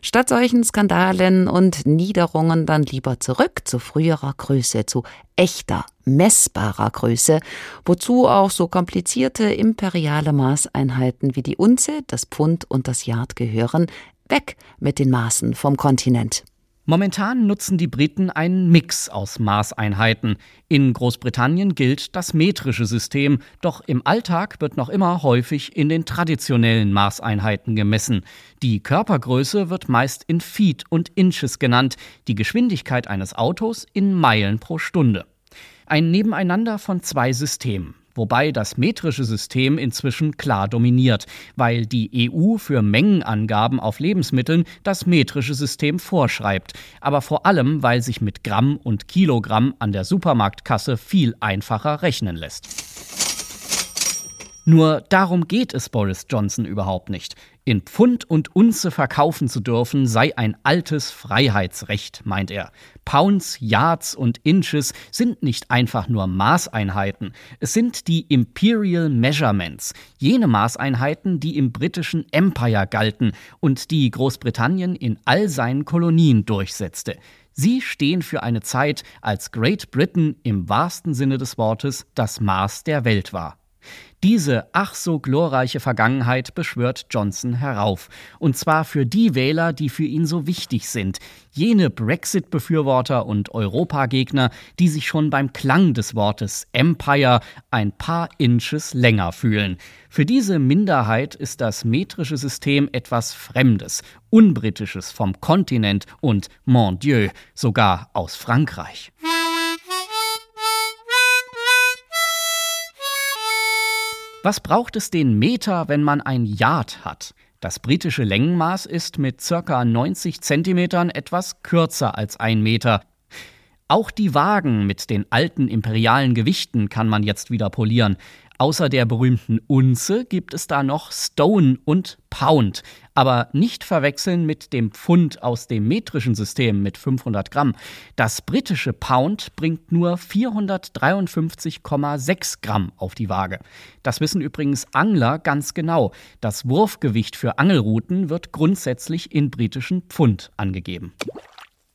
Statt solchen Skandalen und Niederungen dann lieber zurück zu früherer Größe, zu echter, messbarer Größe, wozu auch so komplizierte imperiale Maßeinheiten wie die Unze, das Pfund und das Yard gehören, weg mit den Maßen vom Kontinent. Momentan nutzen die Briten einen Mix aus Maßeinheiten. In Großbritannien gilt das metrische System, doch im Alltag wird noch immer häufig in den traditionellen Maßeinheiten gemessen. Die Körpergröße wird meist in Feet und Inches genannt, die Geschwindigkeit eines Autos in Meilen pro Stunde. Ein Nebeneinander von zwei Systemen wobei das metrische System inzwischen klar dominiert, weil die EU für Mengenangaben auf Lebensmitteln das metrische System vorschreibt, aber vor allem, weil sich mit Gramm und Kilogramm an der Supermarktkasse viel einfacher rechnen lässt. Nur darum geht es Boris Johnson überhaupt nicht. In Pfund und Unze verkaufen zu dürfen, sei ein altes Freiheitsrecht, meint er. Pounds, Yards und Inches sind nicht einfach nur Maßeinheiten, es sind die Imperial Measurements, jene Maßeinheiten, die im britischen Empire galten und die Großbritannien in all seinen Kolonien durchsetzte. Sie stehen für eine Zeit, als Great Britain im wahrsten Sinne des Wortes das Maß der Welt war. Diese ach so glorreiche Vergangenheit beschwört Johnson herauf. Und zwar für die Wähler, die für ihn so wichtig sind. Jene Brexit-Befürworter und Europagegner, die sich schon beim Klang des Wortes Empire ein paar Inches länger fühlen. Für diese Minderheit ist das metrische System etwas Fremdes, Unbritisches vom Kontinent und, mon Dieu, sogar aus Frankreich. Was braucht es den Meter, wenn man ein Yard hat? Das britische Längenmaß ist mit ca. 90 cm etwas kürzer als ein Meter. Auch die Wagen mit den alten imperialen Gewichten kann man jetzt wieder polieren. Außer der berühmten Unze gibt es da noch Stone und Pound, aber nicht verwechseln mit dem Pfund aus dem metrischen System mit 500 Gramm. Das britische Pound bringt nur 453,6 Gramm auf die Waage. Das wissen übrigens Angler ganz genau. Das Wurfgewicht für Angelrouten wird grundsätzlich in britischen Pfund angegeben.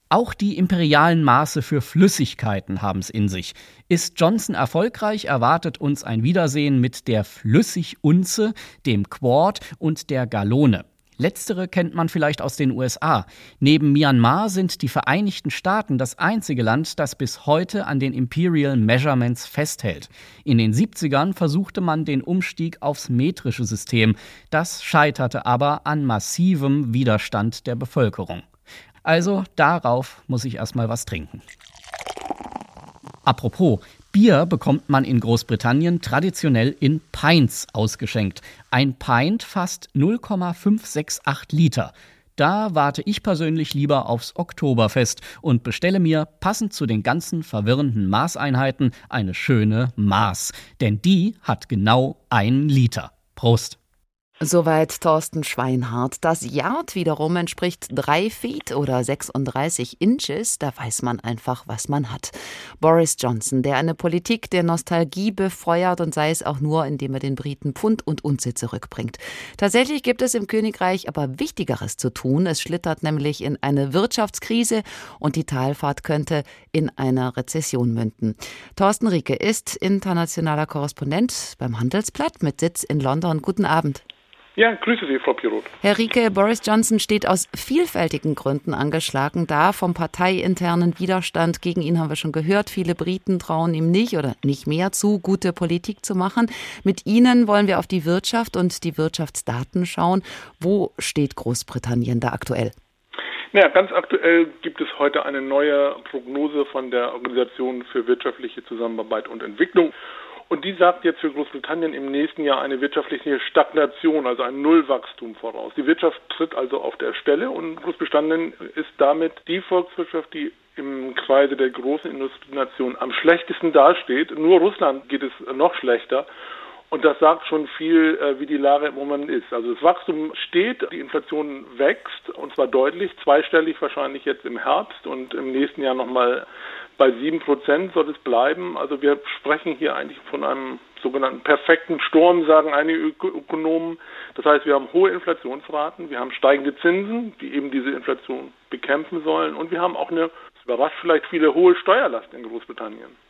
Auch die imperialen Maße für Flüssigkeiten haben es in sich. Ist Johnson erfolgreich, erwartet uns ein Wiedersehen mit der Flüssigunze, dem Quart und der Gallone. Letztere kennt man vielleicht aus den USA. Neben Myanmar sind die Vereinigten Staaten das einzige Land, das bis heute an den Imperial Measurements festhält. In den 70ern versuchte man den Umstieg aufs metrische System. Das scheiterte aber an massivem Widerstand der Bevölkerung. Also darauf muss ich erstmal was trinken. Apropos, Bier bekommt man in Großbritannien traditionell in Pints ausgeschenkt. Ein Pint fasst 0,568 Liter. Da warte ich persönlich lieber aufs Oktoberfest und bestelle mir, passend zu den ganzen verwirrenden Maßeinheiten, eine schöne Maß. Denn die hat genau einen Liter. Prost! Soweit Thorsten Schweinhardt. Das Yard wiederum entspricht drei Feet oder 36 Inches. Da weiß man einfach, was man hat. Boris Johnson, der eine Politik der Nostalgie befeuert und sei es auch nur, indem er den Briten Pfund und Unze zurückbringt. Tatsächlich gibt es im Königreich aber Wichtigeres zu tun. Es schlittert nämlich in eine Wirtschaftskrise und die Talfahrt könnte in einer Rezession münden. Thorsten Rieke ist internationaler Korrespondent beim Handelsblatt mit Sitz in London. Guten Abend. Ja, grüße Sie, Frau Pirot. Herr Rieke, Boris Johnson steht aus vielfältigen Gründen angeschlagen da. Vom parteiinternen Widerstand gegen ihn haben wir schon gehört. Viele Briten trauen ihm nicht oder nicht mehr zu, gute Politik zu machen. Mit Ihnen wollen wir auf die Wirtschaft und die Wirtschaftsdaten schauen. Wo steht Großbritannien da aktuell? Naja, ganz aktuell gibt es heute eine neue Prognose von der Organisation für wirtschaftliche Zusammenarbeit und Entwicklung. Und die sagt jetzt für Großbritannien im nächsten Jahr eine wirtschaftliche Stagnation, also ein Nullwachstum voraus. Die Wirtschaft tritt also auf der Stelle und Großbritannien ist damit die Volkswirtschaft, die im Kreise der großen Industrienationen am schlechtesten dasteht. Nur Russland geht es noch schlechter. Und das sagt schon viel, äh, wie die Lage im Moment ist. Also das Wachstum steht, die Inflation wächst und zwar deutlich, zweistellig wahrscheinlich jetzt im Herbst und im nächsten Jahr nochmal bei sieben Prozent soll es bleiben. Also wir sprechen hier eigentlich von einem sogenannten perfekten Sturm, sagen einige Ökonomen. Das heißt, wir haben hohe Inflationsraten, wir haben steigende Zinsen, die eben diese Inflation bekämpfen sollen und wir haben auch eine, das überrascht vielleicht viele, hohe Steuerlast in Großbritannien.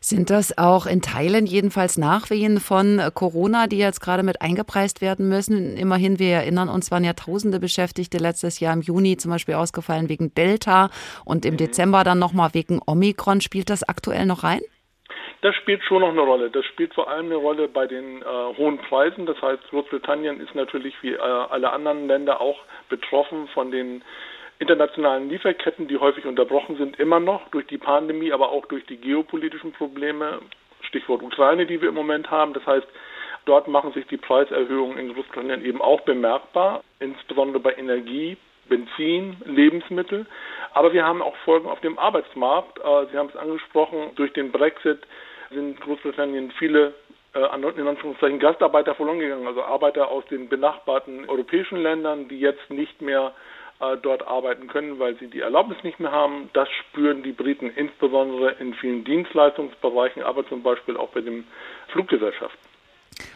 Sind das auch in Teilen jedenfalls Nachwehen von Corona, die jetzt gerade mit eingepreist werden müssen? Immerhin, wir erinnern uns, waren ja tausende Beschäftigte letztes Jahr im Juni zum Beispiel ausgefallen wegen Delta und im Dezember dann nochmal wegen Omikron. Spielt das aktuell noch rein? Das spielt schon noch eine Rolle. Das spielt vor allem eine Rolle bei den äh, hohen Preisen. Das heißt, Großbritannien ist natürlich wie äh, alle anderen Länder auch betroffen von den internationalen Lieferketten, die häufig unterbrochen sind, immer noch durch die Pandemie, aber auch durch die geopolitischen Probleme, Stichwort Ukraine, die wir im Moment haben. Das heißt, dort machen sich die Preiserhöhungen in Großbritannien eben auch bemerkbar, insbesondere bei Energie, Benzin, Lebensmittel. Aber wir haben auch Folgen auf dem Arbeitsmarkt. Äh, Sie haben es angesprochen, durch den Brexit sind Großbritannien viele äh, in Anführungszeichen Gastarbeiter verloren gegangen, also Arbeiter aus den benachbarten europäischen Ländern, die jetzt nicht mehr dort arbeiten können, weil sie die Erlaubnis nicht mehr haben. Das spüren die Briten insbesondere in vielen Dienstleistungsbereichen, aber zum Beispiel auch bei den Fluggesellschaften.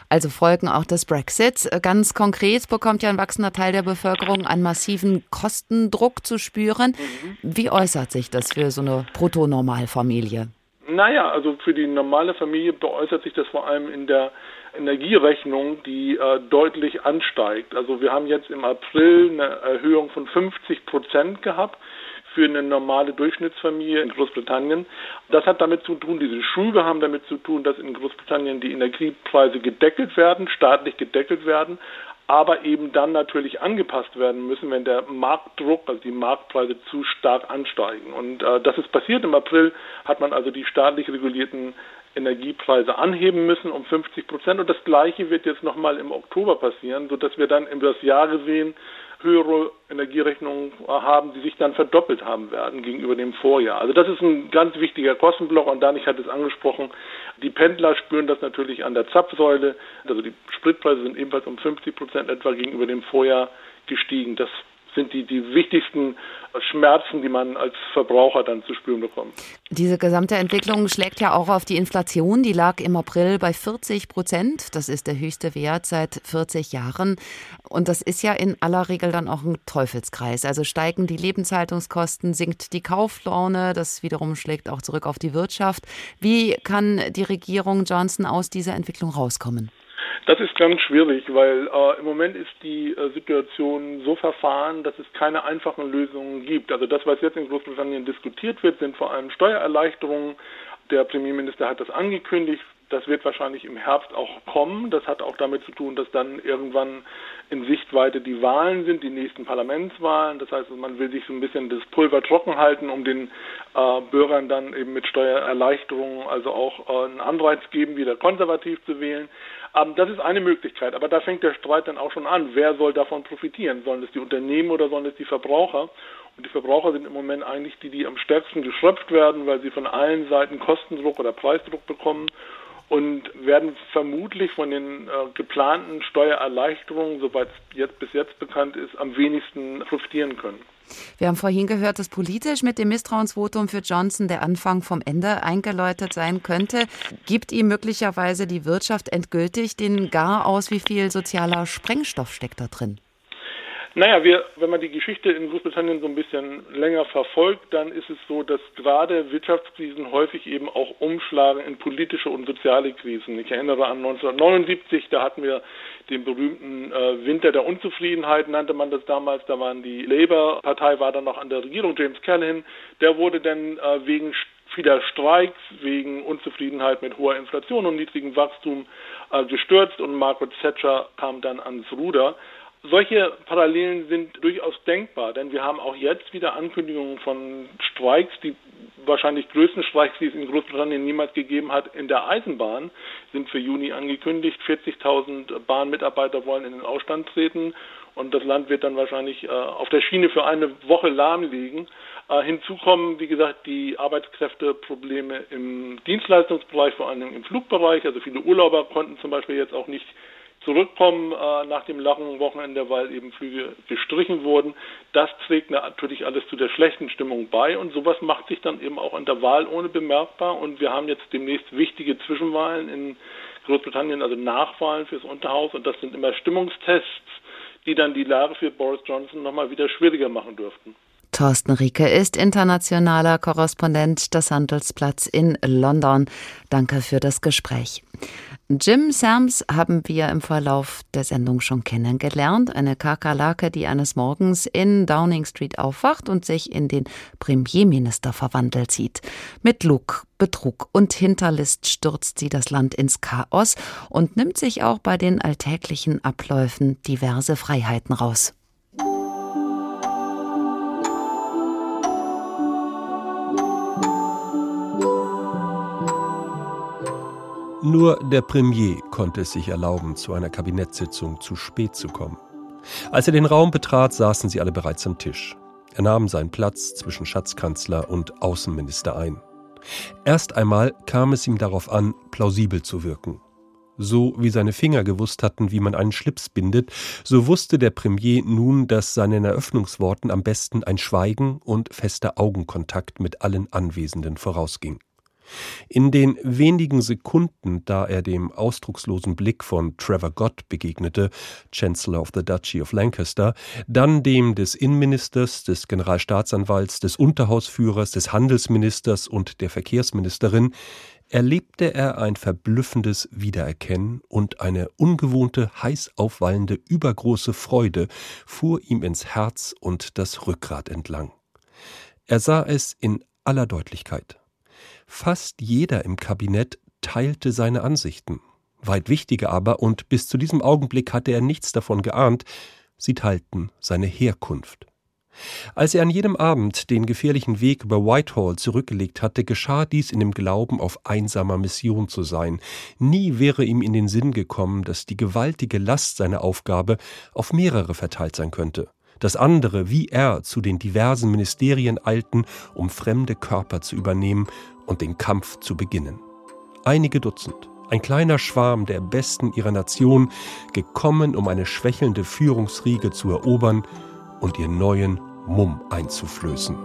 Also Folgen auch des Brexits. Ganz konkret bekommt ja ein wachsender Teil der Bevölkerung einen massiven Kostendruck zu spüren. Mhm. Wie äußert sich das für so eine Brutto-Normalfamilie? Naja, also für die normale Familie äußert sich das vor allem in der Energierechnung, die äh, deutlich ansteigt. Also wir haben jetzt im April eine Erhöhung von 50 Prozent gehabt für eine normale Durchschnittsfamilie in Großbritannien. Das hat damit zu tun, diese Schübe haben damit zu tun, dass in Großbritannien die Energiepreise gedeckelt werden, staatlich gedeckelt werden, aber eben dann natürlich angepasst werden müssen, wenn der Marktdruck, also die Marktpreise zu stark ansteigen. Und äh, das ist passiert. Im April hat man also die staatlich regulierten Energiepreise anheben müssen um 50 Prozent. Und das Gleiche wird jetzt nochmal im Oktober passieren, sodass wir dann über das Jahr gesehen höhere Energierechnungen haben, die sich dann verdoppelt haben werden gegenüber dem Vorjahr. Also das ist ein ganz wichtiger Kostenblock und Danik hat es angesprochen. Die Pendler spüren das natürlich an der Zapfsäule. Also die Spritpreise sind ebenfalls um 50 Prozent etwa gegenüber dem Vorjahr gestiegen. Das sind die, die wichtigsten Schmerzen, die man als Verbraucher dann zu spüren bekommt. Diese gesamte Entwicklung schlägt ja auch auf die Inflation. Die lag im April bei 40 Prozent. Das ist der höchste Wert seit 40 Jahren. Und das ist ja in aller Regel dann auch ein Teufelskreis. Also steigen die Lebenshaltungskosten, sinkt die Kauflaune. Das wiederum schlägt auch zurück auf die Wirtschaft. Wie kann die Regierung Johnson aus dieser Entwicklung rauskommen? Das ist ganz schwierig, weil äh, im Moment ist die äh, Situation so verfahren, dass es keine einfachen Lösungen gibt. Also das, was jetzt in Großbritannien diskutiert wird, sind vor allem Steuererleichterungen. Der Premierminister hat das angekündigt. Das wird wahrscheinlich im Herbst auch kommen. Das hat auch damit zu tun, dass dann irgendwann in Sichtweite die Wahlen sind, die nächsten Parlamentswahlen. Das heißt, man will sich so ein bisschen das Pulver trocken halten, um den äh, Bürgern dann eben mit Steuererleichterungen also auch äh, einen Anreiz geben, wieder konservativ zu wählen. Ähm, das ist eine Möglichkeit, aber da fängt der Streit dann auch schon an. Wer soll davon profitieren? Sollen es die Unternehmen oder sollen es die Verbraucher? Und die Verbraucher sind im Moment eigentlich die, die am stärksten geschröpft werden, weil sie von allen Seiten Kostendruck oder Preisdruck bekommen und werden vermutlich von den äh, geplanten Steuererleichterungen, soweit es jetzt bis jetzt bekannt ist, am wenigsten profitieren können. Wir haben vorhin gehört, dass politisch mit dem Misstrauensvotum für Johnson der Anfang vom Ende eingeläutet sein könnte. Gibt ihm möglicherweise die Wirtschaft endgültig den Gar aus, wie viel sozialer Sprengstoff steckt da drin? Naja, wir, wenn man die Geschichte in Großbritannien so ein bisschen länger verfolgt, dann ist es so, dass gerade Wirtschaftskrisen häufig eben auch umschlagen in politische und soziale Krisen. Ich erinnere an 1979, da hatten wir den berühmten äh, Winter der Unzufriedenheit, nannte man das damals. Da waren die Labour-Partei war dann noch an der Regierung, James Callaghan, der wurde dann äh, wegen vieler Streiks, wegen Unzufriedenheit mit hoher Inflation und niedrigem Wachstum äh, gestürzt und Margaret Thatcher kam dann ans Ruder. Solche Parallelen sind durchaus denkbar, denn wir haben auch jetzt wieder Ankündigungen von Streiks, die wahrscheinlich größten Streiks, die es in Großbritannien niemals gegeben hat, in der Eisenbahn, sind für Juni angekündigt. 40.000 Bahnmitarbeiter wollen in den Ausstand treten und das Land wird dann wahrscheinlich äh, auf der Schiene für eine Woche lahmlegen. Äh, hinzu kommen, wie gesagt, die Arbeitskräfteprobleme im Dienstleistungsbereich, vor allem im Flugbereich. Also viele Urlauber konnten zum Beispiel jetzt auch nicht zurückkommen äh, nach dem langen Wochenende, weil eben Flüge gestrichen wurden. Das trägt natürlich alles zu der schlechten Stimmung bei und sowas macht sich dann eben auch an der Wahl ohne bemerkbar und wir haben jetzt demnächst wichtige Zwischenwahlen in Großbritannien, also Nachwahlen fürs Unterhaus und das sind immer Stimmungstests, die dann die Lage für Boris Johnson nochmal wieder schwieriger machen dürften. Thorsten Rieke ist internationaler Korrespondent des Handelsblatts in London. Danke für das Gespräch. Jim Sams haben wir im Verlauf der Sendung schon kennengelernt. Eine Kakerlake, die eines Morgens in Downing Street aufwacht und sich in den Premierminister verwandelt sieht. Mit Lug, Betrug und Hinterlist stürzt sie das Land ins Chaos und nimmt sich auch bei den alltäglichen Abläufen diverse Freiheiten raus. Nur der Premier konnte es sich erlauben, zu einer Kabinettssitzung zu spät zu kommen. Als er den Raum betrat, saßen sie alle bereits am Tisch. Er nahm seinen Platz zwischen Schatzkanzler und Außenminister ein. Erst einmal kam es ihm darauf an, plausibel zu wirken. So wie seine Finger gewusst hatten, wie man einen Schlips bindet, so wusste der Premier nun, dass seinen Eröffnungsworten am besten ein Schweigen und fester Augenkontakt mit allen Anwesenden vorausging. In den wenigen Sekunden, da er dem ausdruckslosen Blick von Trevor Gott begegnete, Chancellor of the Duchy of Lancaster, dann dem des Innenministers, des Generalstaatsanwalts, des Unterhausführers, des Handelsministers und der Verkehrsministerin, erlebte er ein verblüffendes Wiedererkennen und eine ungewohnte, heiß aufwallende, übergroße Freude fuhr ihm ins Herz und das Rückgrat entlang. Er sah es in aller Deutlichkeit. Fast jeder im Kabinett teilte seine Ansichten. Weit wichtiger aber, und bis zu diesem Augenblick hatte er nichts davon geahnt, sie teilten seine Herkunft. Als er an jedem Abend den gefährlichen Weg über Whitehall zurückgelegt hatte, geschah dies in dem Glauben, auf einsamer Mission zu sein. Nie wäre ihm in den Sinn gekommen, dass die gewaltige Last seiner Aufgabe auf mehrere verteilt sein könnte dass andere wie er zu den diversen Ministerien eilten, um fremde Körper zu übernehmen und den Kampf zu beginnen. Einige Dutzend, ein kleiner Schwarm der Besten ihrer Nation, gekommen, um eine schwächelnde Führungsriege zu erobern und ihr neuen Mumm einzuflößen.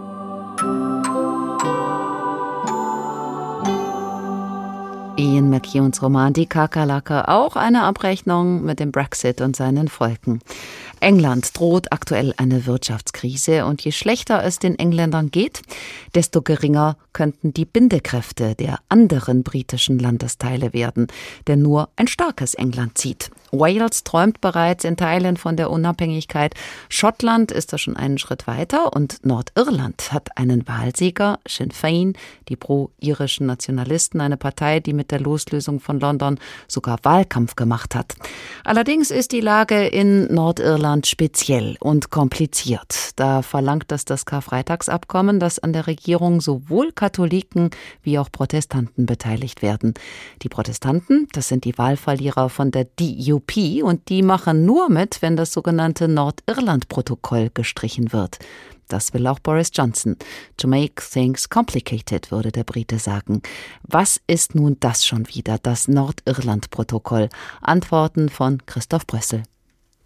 Ian McKeowns Roman Die Kakerlake auch eine Abrechnung mit dem Brexit und seinen Folgen. England droht aktuell eine Wirtschaftskrise und je schlechter es den Engländern geht, desto geringer könnten die Bindekräfte der anderen britischen Landesteile werden, denn nur ein starkes England zieht. Wales träumt bereits in Teilen von der Unabhängigkeit. Schottland ist da schon einen Schritt weiter und Nordirland hat einen Wahlsieger, Sinn Fein, die pro-irischen Nationalisten, eine Partei, die mit der Loslösung von London sogar Wahlkampf gemacht hat. Allerdings ist die Lage in Nordirland speziell und kompliziert. Da verlangt das das Karfreitagsabkommen, dass an der Regierung sowohl Katholiken wie auch Protestanten beteiligt werden. Die Protestanten, das sind die Wahlverlierer von der DUP, DUP und die machen nur mit, wenn das sogenannte Nordirland-Protokoll gestrichen wird. Das will auch Boris Johnson. To make things complicated, würde der Brite sagen. Was ist nun das schon wieder, das Nordirland-Protokoll? Antworten von Christoph Brössel.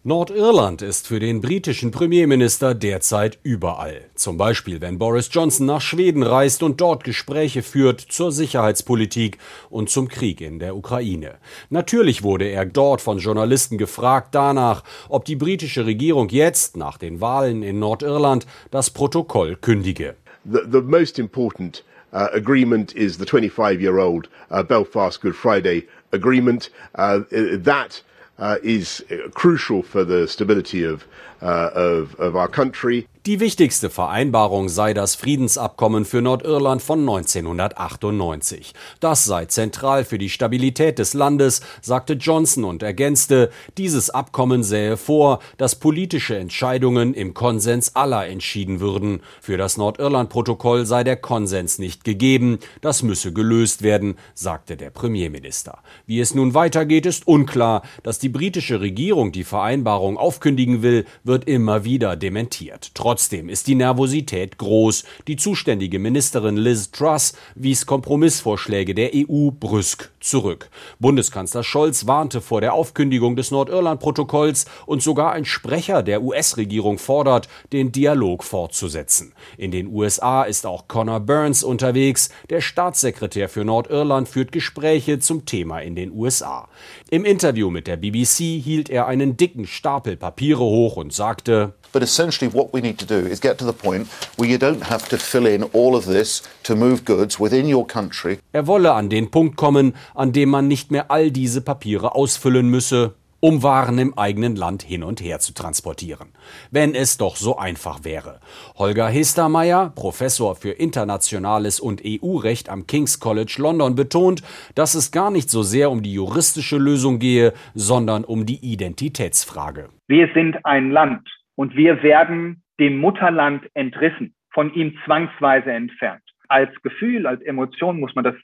Nordirland ist für den britischen Premierminister derzeit überall. Zum Beispiel, wenn Boris Johnson nach Schweden reist und dort Gespräche führt zur Sicherheitspolitik und zum Krieg in der Ukraine. Natürlich wurde er dort von Journalisten gefragt danach, ob die britische Regierung jetzt, nach den Wahlen in Nordirland, das Protokoll kündige. The, the most important uh, agreement is the 25-year-old uh, Belfast Good Friday agreement. Uh, that uh, is crucial for the stability of, uh. Die wichtigste Vereinbarung sei das Friedensabkommen für Nordirland von 1998. Das sei zentral für die Stabilität des Landes, sagte Johnson und ergänzte, dieses Abkommen sähe vor, dass politische Entscheidungen im Konsens aller entschieden würden. Für das Nordirland-Protokoll sei der Konsens nicht gegeben, das müsse gelöst werden, sagte der Premierminister. Wie es nun weitergeht, ist unklar. Dass die britische Regierung die Vereinbarung aufkündigen will, wird immer wieder dementiert. Trotzdem ist die Nervosität groß. Die zuständige Ministerin Liz Truss wies Kompromissvorschläge der EU brüsk zurück. Bundeskanzler Scholz warnte vor der Aufkündigung des Nordirland-Protokolls und sogar ein Sprecher der US-Regierung fordert, den Dialog fortzusetzen. In den USA ist auch Connor Burns unterwegs. Der Staatssekretär für Nordirland führt Gespräche zum Thema in den USA. Im Interview mit der BBC hielt er einen dicken Stapel Papiere hoch und sagte, But essentially, what we need to do is get to the point where you don't have to fill in all of this to move goods within your country. Er wolle an den Punkt kommen, an dem man nicht mehr all diese Papiere ausfüllen müsse, um Waren im eigenen Land hin und her zu transportieren. Wenn es doch so einfach wäre. Holger Hestermeier, Professor für internationales und EU-Recht am King's College London, betont, dass es gar nicht so sehr um die juristische Lösung gehe, sondern um die Identitätsfrage. Wir sind ein Land und wir werden dem Mutterland entrissen, von ihm zwangsweise entfernt. Als Gefühl, als Emotion muss man das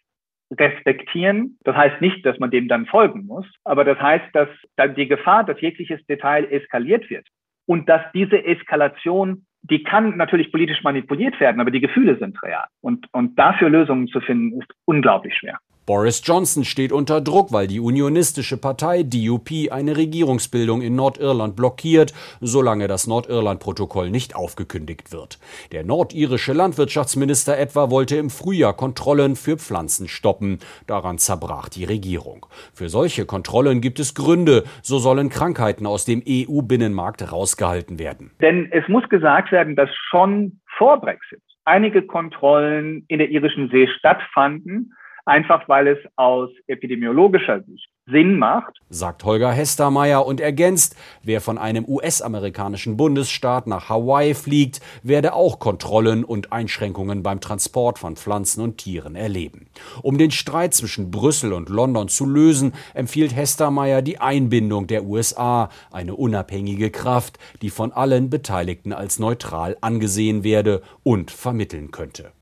respektieren. Das heißt nicht, dass man dem dann folgen muss, aber das heißt, dass dann die Gefahr, dass jegliches Detail eskaliert wird und dass diese Eskalation, die kann natürlich politisch manipuliert werden, aber die Gefühle sind real. Und, und dafür Lösungen zu finden, ist unglaublich schwer. Boris Johnson steht unter Druck, weil die unionistische Partei DUP eine Regierungsbildung in Nordirland blockiert, solange das Nordirland-Protokoll nicht aufgekündigt wird. Der nordirische Landwirtschaftsminister etwa wollte im Frühjahr Kontrollen für Pflanzen stoppen. Daran zerbrach die Regierung. Für solche Kontrollen gibt es Gründe. So sollen Krankheiten aus dem EU-Binnenmarkt rausgehalten werden. Denn es muss gesagt werden, dass schon vor Brexit einige Kontrollen in der irischen See stattfanden einfach weil es aus epidemiologischer Sicht Sinn macht. Sagt Holger Hestermeier und ergänzt, wer von einem US-amerikanischen Bundesstaat nach Hawaii fliegt, werde auch Kontrollen und Einschränkungen beim Transport von Pflanzen und Tieren erleben. Um den Streit zwischen Brüssel und London zu lösen, empfiehlt Hestermeier die Einbindung der USA, eine unabhängige Kraft, die von allen Beteiligten als neutral angesehen werde und vermitteln könnte.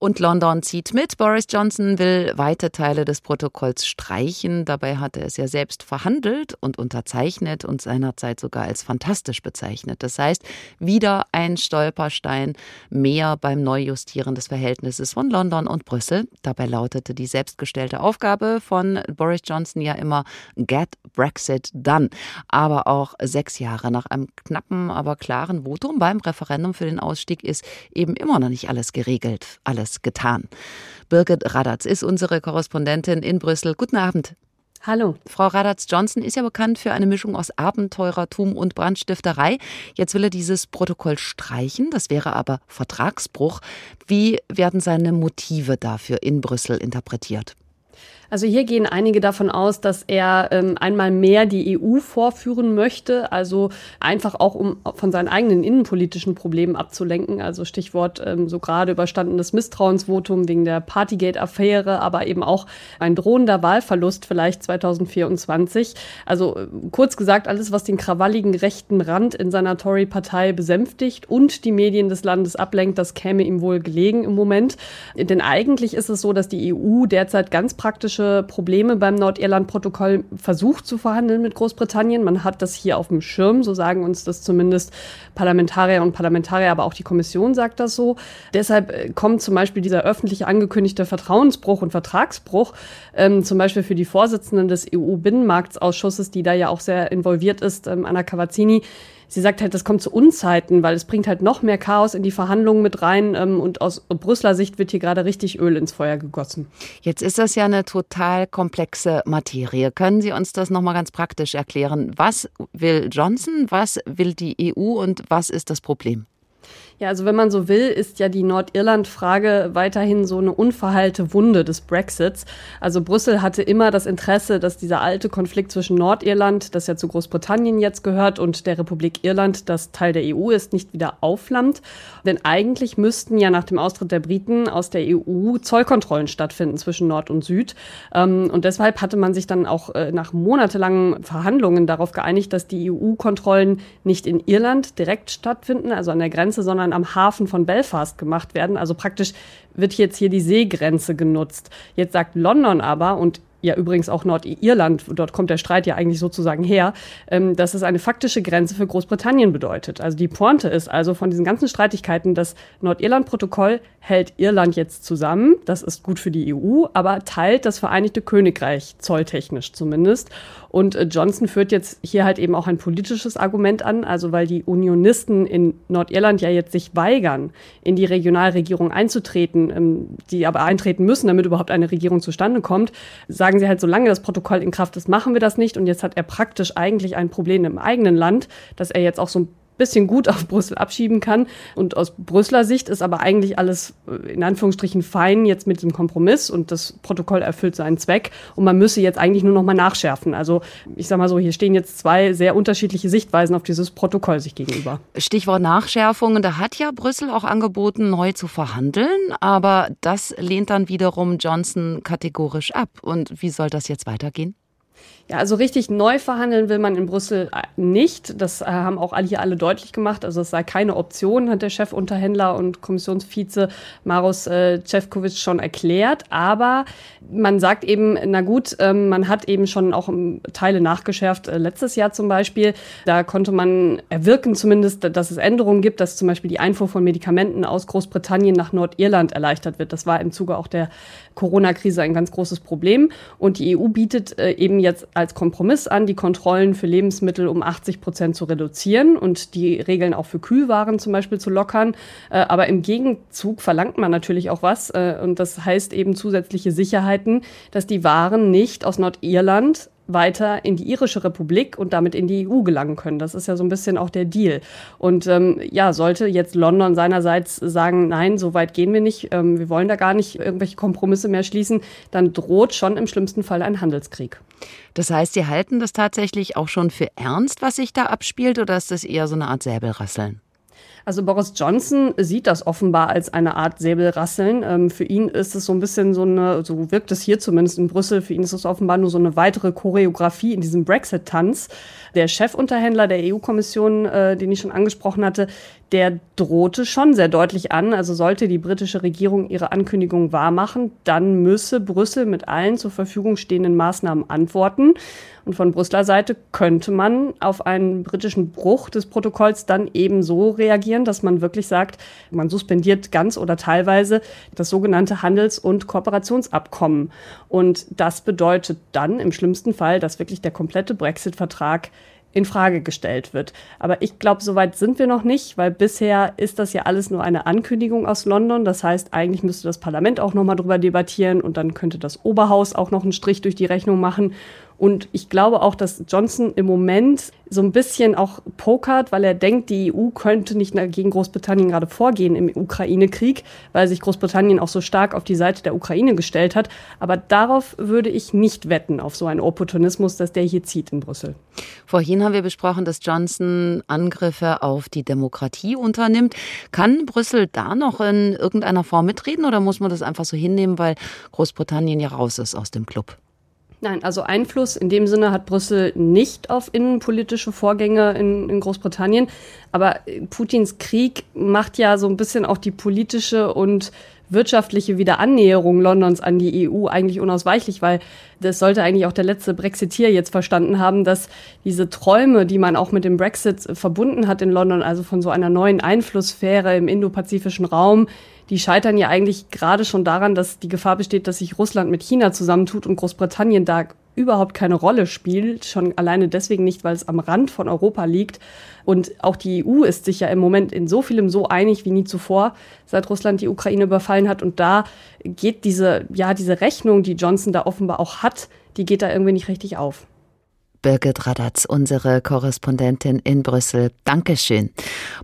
Und London zieht mit. Boris Johnson will weite Teile des Protokolls streichen. Dabei hat er es ja selbst verhandelt und unterzeichnet und seinerzeit sogar als fantastisch bezeichnet. Das heißt, wieder ein Stolperstein mehr beim Neujustieren des Verhältnisses von London und Brüssel. Dabei lautete die selbstgestellte Aufgabe von Boris Johnson ja immer Get Brexit done. Aber auch sechs Jahre nach einem knappen, aber klaren Votum beim Referendum für den Ausstieg ist eben immer noch nicht alles geregelt. Alles alles getan. Birgit Radatz ist unsere Korrespondentin in Brüssel. Guten Abend. Hallo. Frau Radatz-Johnson ist ja bekannt für eine Mischung aus Abenteurertum und Brandstifterei. Jetzt will er dieses Protokoll streichen. Das wäre aber Vertragsbruch. Wie werden seine Motive dafür in Brüssel interpretiert? Also hier gehen einige davon aus, dass er ähm, einmal mehr die EU vorführen möchte, also einfach auch um von seinen eigenen innenpolitischen Problemen abzulenken. Also Stichwort ähm, so gerade überstandenes Misstrauensvotum wegen der Partygate-Affäre, aber eben auch ein drohender Wahlverlust vielleicht 2024. Also äh, kurz gesagt, alles, was den krawalligen rechten Rand in seiner Tory-Partei besänftigt und die Medien des Landes ablenkt, das käme ihm wohl gelegen im Moment. Denn eigentlich ist es so, dass die EU derzeit ganz praktisch politische Probleme beim Nordirland-Protokoll versucht zu verhandeln mit Großbritannien. Man hat das hier auf dem Schirm, so sagen uns das zumindest Parlamentarier und Parlamentarier, aber auch die Kommission sagt das so. Deshalb äh, kommt zum Beispiel dieser öffentlich angekündigte Vertrauensbruch und Vertragsbruch, ähm, zum Beispiel für die Vorsitzenden des EU-Binnenmarktsausschusses, die da ja auch sehr involviert ist, ähm, Anna Cavazzini, sie sagt halt, das kommt zu Unzeiten, weil es bringt halt noch mehr Chaos in die Verhandlungen mit rein ähm, und aus Brüsseler Sicht wird hier gerade richtig Öl ins Feuer gegossen. Jetzt ist das ja eine total komplexe Materie. Können Sie uns das nochmal ganz praktisch erklären? Was will Johnson, was will die EU und was ist das Problem? Ja, also wenn man so will, ist ja die Nordirland-Frage weiterhin so eine unverheilte Wunde des Brexits. Also Brüssel hatte immer das Interesse, dass dieser alte Konflikt zwischen Nordirland, das ja zu Großbritannien jetzt gehört, und der Republik Irland, das Teil der EU ist, nicht wieder aufflammt. Denn eigentlich müssten ja nach dem Austritt der Briten aus der EU Zollkontrollen stattfinden zwischen Nord und Süd. Ähm, und deshalb hatte man sich dann auch äh, nach monatelangen Verhandlungen darauf geeinigt, dass die EU-Kontrollen nicht in Irland direkt stattfinden, also an der Grenze, sondern sondern am Hafen von Belfast gemacht werden. Also praktisch wird jetzt hier die Seegrenze genutzt. Jetzt sagt London aber, und ja übrigens auch Nordirland, dort kommt der Streit ja eigentlich sozusagen her, ähm, dass es eine faktische Grenze für Großbritannien bedeutet. Also die Pointe ist also von diesen ganzen Streitigkeiten, das Nordirland-Protokoll hält Irland jetzt zusammen, das ist gut für die EU, aber teilt das Vereinigte Königreich, zolltechnisch zumindest. Und äh, Johnson führt jetzt hier halt eben auch ein politisches Argument an, also weil die Unionisten in Nordirland ja jetzt sich weigern, in die Regionalregierung einzutreten, ähm, die aber eintreten müssen, damit überhaupt eine Regierung zustande kommt, sagen sie halt, solange das Protokoll in Kraft ist, machen wir das nicht. Und jetzt hat er praktisch eigentlich ein Problem im eigenen Land, dass er jetzt auch so ein bisschen gut auf Brüssel abschieben kann. Und aus Brüsseler Sicht ist aber eigentlich alles äh, in Anführungsstrichen fein jetzt mit dem Kompromiss und das Protokoll erfüllt seinen Zweck. Und man müsse jetzt eigentlich nur noch mal nachschärfen. Also ich sage mal so, hier stehen jetzt zwei sehr unterschiedliche Sichtweisen auf dieses Protokoll sich gegenüber. Stichwort Nachschärfungen. Da hat ja Brüssel auch angeboten, neu zu verhandeln. Aber das lehnt dann wiederum Johnson kategorisch ab. Und wie soll das jetzt weitergehen? Ja, also richtig neu verhandeln will man in Brüssel äh, nicht. Das äh, haben auch hier alle deutlich gemacht. Also es sei keine Option, hat der Chefunterhändler und Kommissionsvize Maros äh, Cevkovic schon erklärt. Aber man sagt eben, na gut, ähm, man hat eben schon auch Teile nachgeschärft. Äh, letztes Jahr zum Beispiel, da konnte man erwirken zumindest, dass es Änderungen gibt, dass zum Beispiel die Einfuhr von Medikamenten aus Großbritannien nach Nordirland erleichtert wird. Das war im Zuge auch der Corona-Krise ein ganz großes Problem. Und die EU bietet äh, eben jetzt als Kompromiss an, die Kontrollen für Lebensmittel um 80 Prozent zu reduzieren und die Regeln auch für Kühlwaren zum Beispiel zu lockern. Äh, aber im Gegenzug verlangt man natürlich auch was. Äh, und das heißt eben zusätzliche Sicherheiten, dass die Waren nicht aus Nordirland weiter in die irische Republik und damit in die EU gelangen können. Das ist ja so ein bisschen auch der Deal. Und ähm, ja, sollte jetzt London seinerseits sagen, nein, so weit gehen wir nicht, ähm, wir wollen da gar nicht irgendwelche Kompromisse mehr schließen, dann droht schon im schlimmsten Fall ein Handelskrieg. Das heißt, Sie halten das tatsächlich auch schon für ernst, was sich da abspielt, oder ist das eher so eine Art Säbelrasseln? Also Boris Johnson sieht das offenbar als eine Art Säbelrasseln. Ähm, für ihn ist es so ein bisschen so eine, so wirkt es hier zumindest in Brüssel, für ihn ist es offenbar nur so eine weitere Choreografie in diesem Brexit-Tanz. Der Chefunterhändler der EU-Kommission, äh, den ich schon angesprochen hatte, der drohte schon sehr deutlich an. Also sollte die britische Regierung ihre Ankündigung wahrmachen, dann müsse Brüssel mit allen zur Verfügung stehenden Maßnahmen antworten. Und von Brüsseler Seite könnte man auf einen britischen Bruch des Protokolls dann eben so reagieren, dass man wirklich sagt, man suspendiert ganz oder teilweise das sogenannte Handels- und Kooperationsabkommen. Und das bedeutet dann im schlimmsten Fall, dass wirklich der komplette Brexit-Vertrag in Frage gestellt wird. Aber ich glaube, soweit sind wir noch nicht, weil bisher ist das ja alles nur eine Ankündigung aus London. Das heißt, eigentlich müsste das Parlament auch noch mal drüber debattieren und dann könnte das Oberhaus auch noch einen Strich durch die Rechnung machen. Und ich glaube auch, dass Johnson im Moment so ein bisschen auch pokert, weil er denkt, die EU könnte nicht gegen Großbritannien gerade vorgehen im Ukraine-Krieg, weil sich Großbritannien auch so stark auf die Seite der Ukraine gestellt hat. Aber darauf würde ich nicht wetten, auf so einen Opportunismus, dass der hier zieht in Brüssel. Vorhin haben wir besprochen, dass Johnson Angriffe auf die Demokratie unternimmt. Kann Brüssel da noch in irgendeiner Form mitreden oder muss man das einfach so hinnehmen, weil Großbritannien ja raus ist aus dem Club? Nein, also Einfluss in dem Sinne hat Brüssel nicht auf innenpolitische Vorgänge in, in, Großbritannien. Aber Putins Krieg macht ja so ein bisschen auch die politische und wirtschaftliche Wiederannäherung Londons an die EU eigentlich unausweichlich, weil das sollte eigentlich auch der letzte Brexiteer jetzt verstanden haben, dass diese Träume, die man auch mit dem Brexit verbunden hat in London, also von so einer neuen Einflusssphäre im indopazifischen Raum, die scheitern ja eigentlich gerade schon daran, dass die Gefahr besteht, dass sich Russland mit China zusammentut und Großbritannien da überhaupt keine Rolle spielt, schon alleine deswegen nicht, weil es am Rand von Europa liegt. Und auch die EU ist sich ja im Moment in so vielem so einig wie nie zuvor, seit Russland die Ukraine überfallen hat. Und da geht diese, ja, diese Rechnung, die Johnson da offenbar auch hat, die geht da irgendwie nicht richtig auf. Birgit Radatz, unsere Korrespondentin in Brüssel. Dankeschön.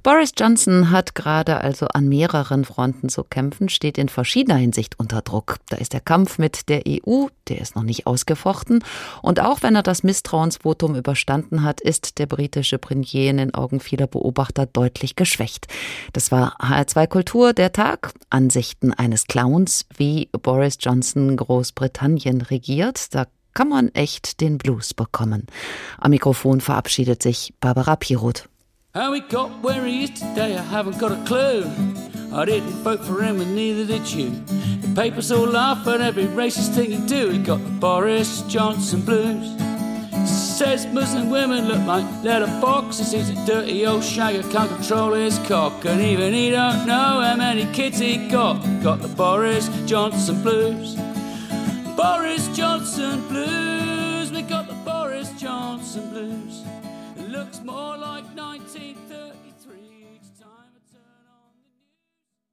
Boris Johnson hat gerade also an mehreren Fronten zu kämpfen, steht in verschiedener Hinsicht unter Druck. Da ist der Kampf mit der EU, der ist noch nicht ausgefochten. Und auch wenn er das Misstrauensvotum überstanden hat, ist der britische Premier in den Augen vieler Beobachter deutlich geschwächt. Das war HR2 Kultur der Tag. Ansichten eines Clowns, wie Boris Johnson Großbritannien regiert. Da kann man echt den Blues bekommen. Am Mikrofon verabschiedet sich Barbara Piroth. How got where he is today, I haven't got a clue. I didn't vote for him and neither did you. The papers all laugh at every racist thing do. He got the Boris Johnson blues. Says Muslim women look like. He's a dirty old shagger, can't control his cock. And even he don't know how many kids he got. Got the Boris Johnson blues. Boris Johnson blues. We got the Boris Johnson blues. It looks more like 1933.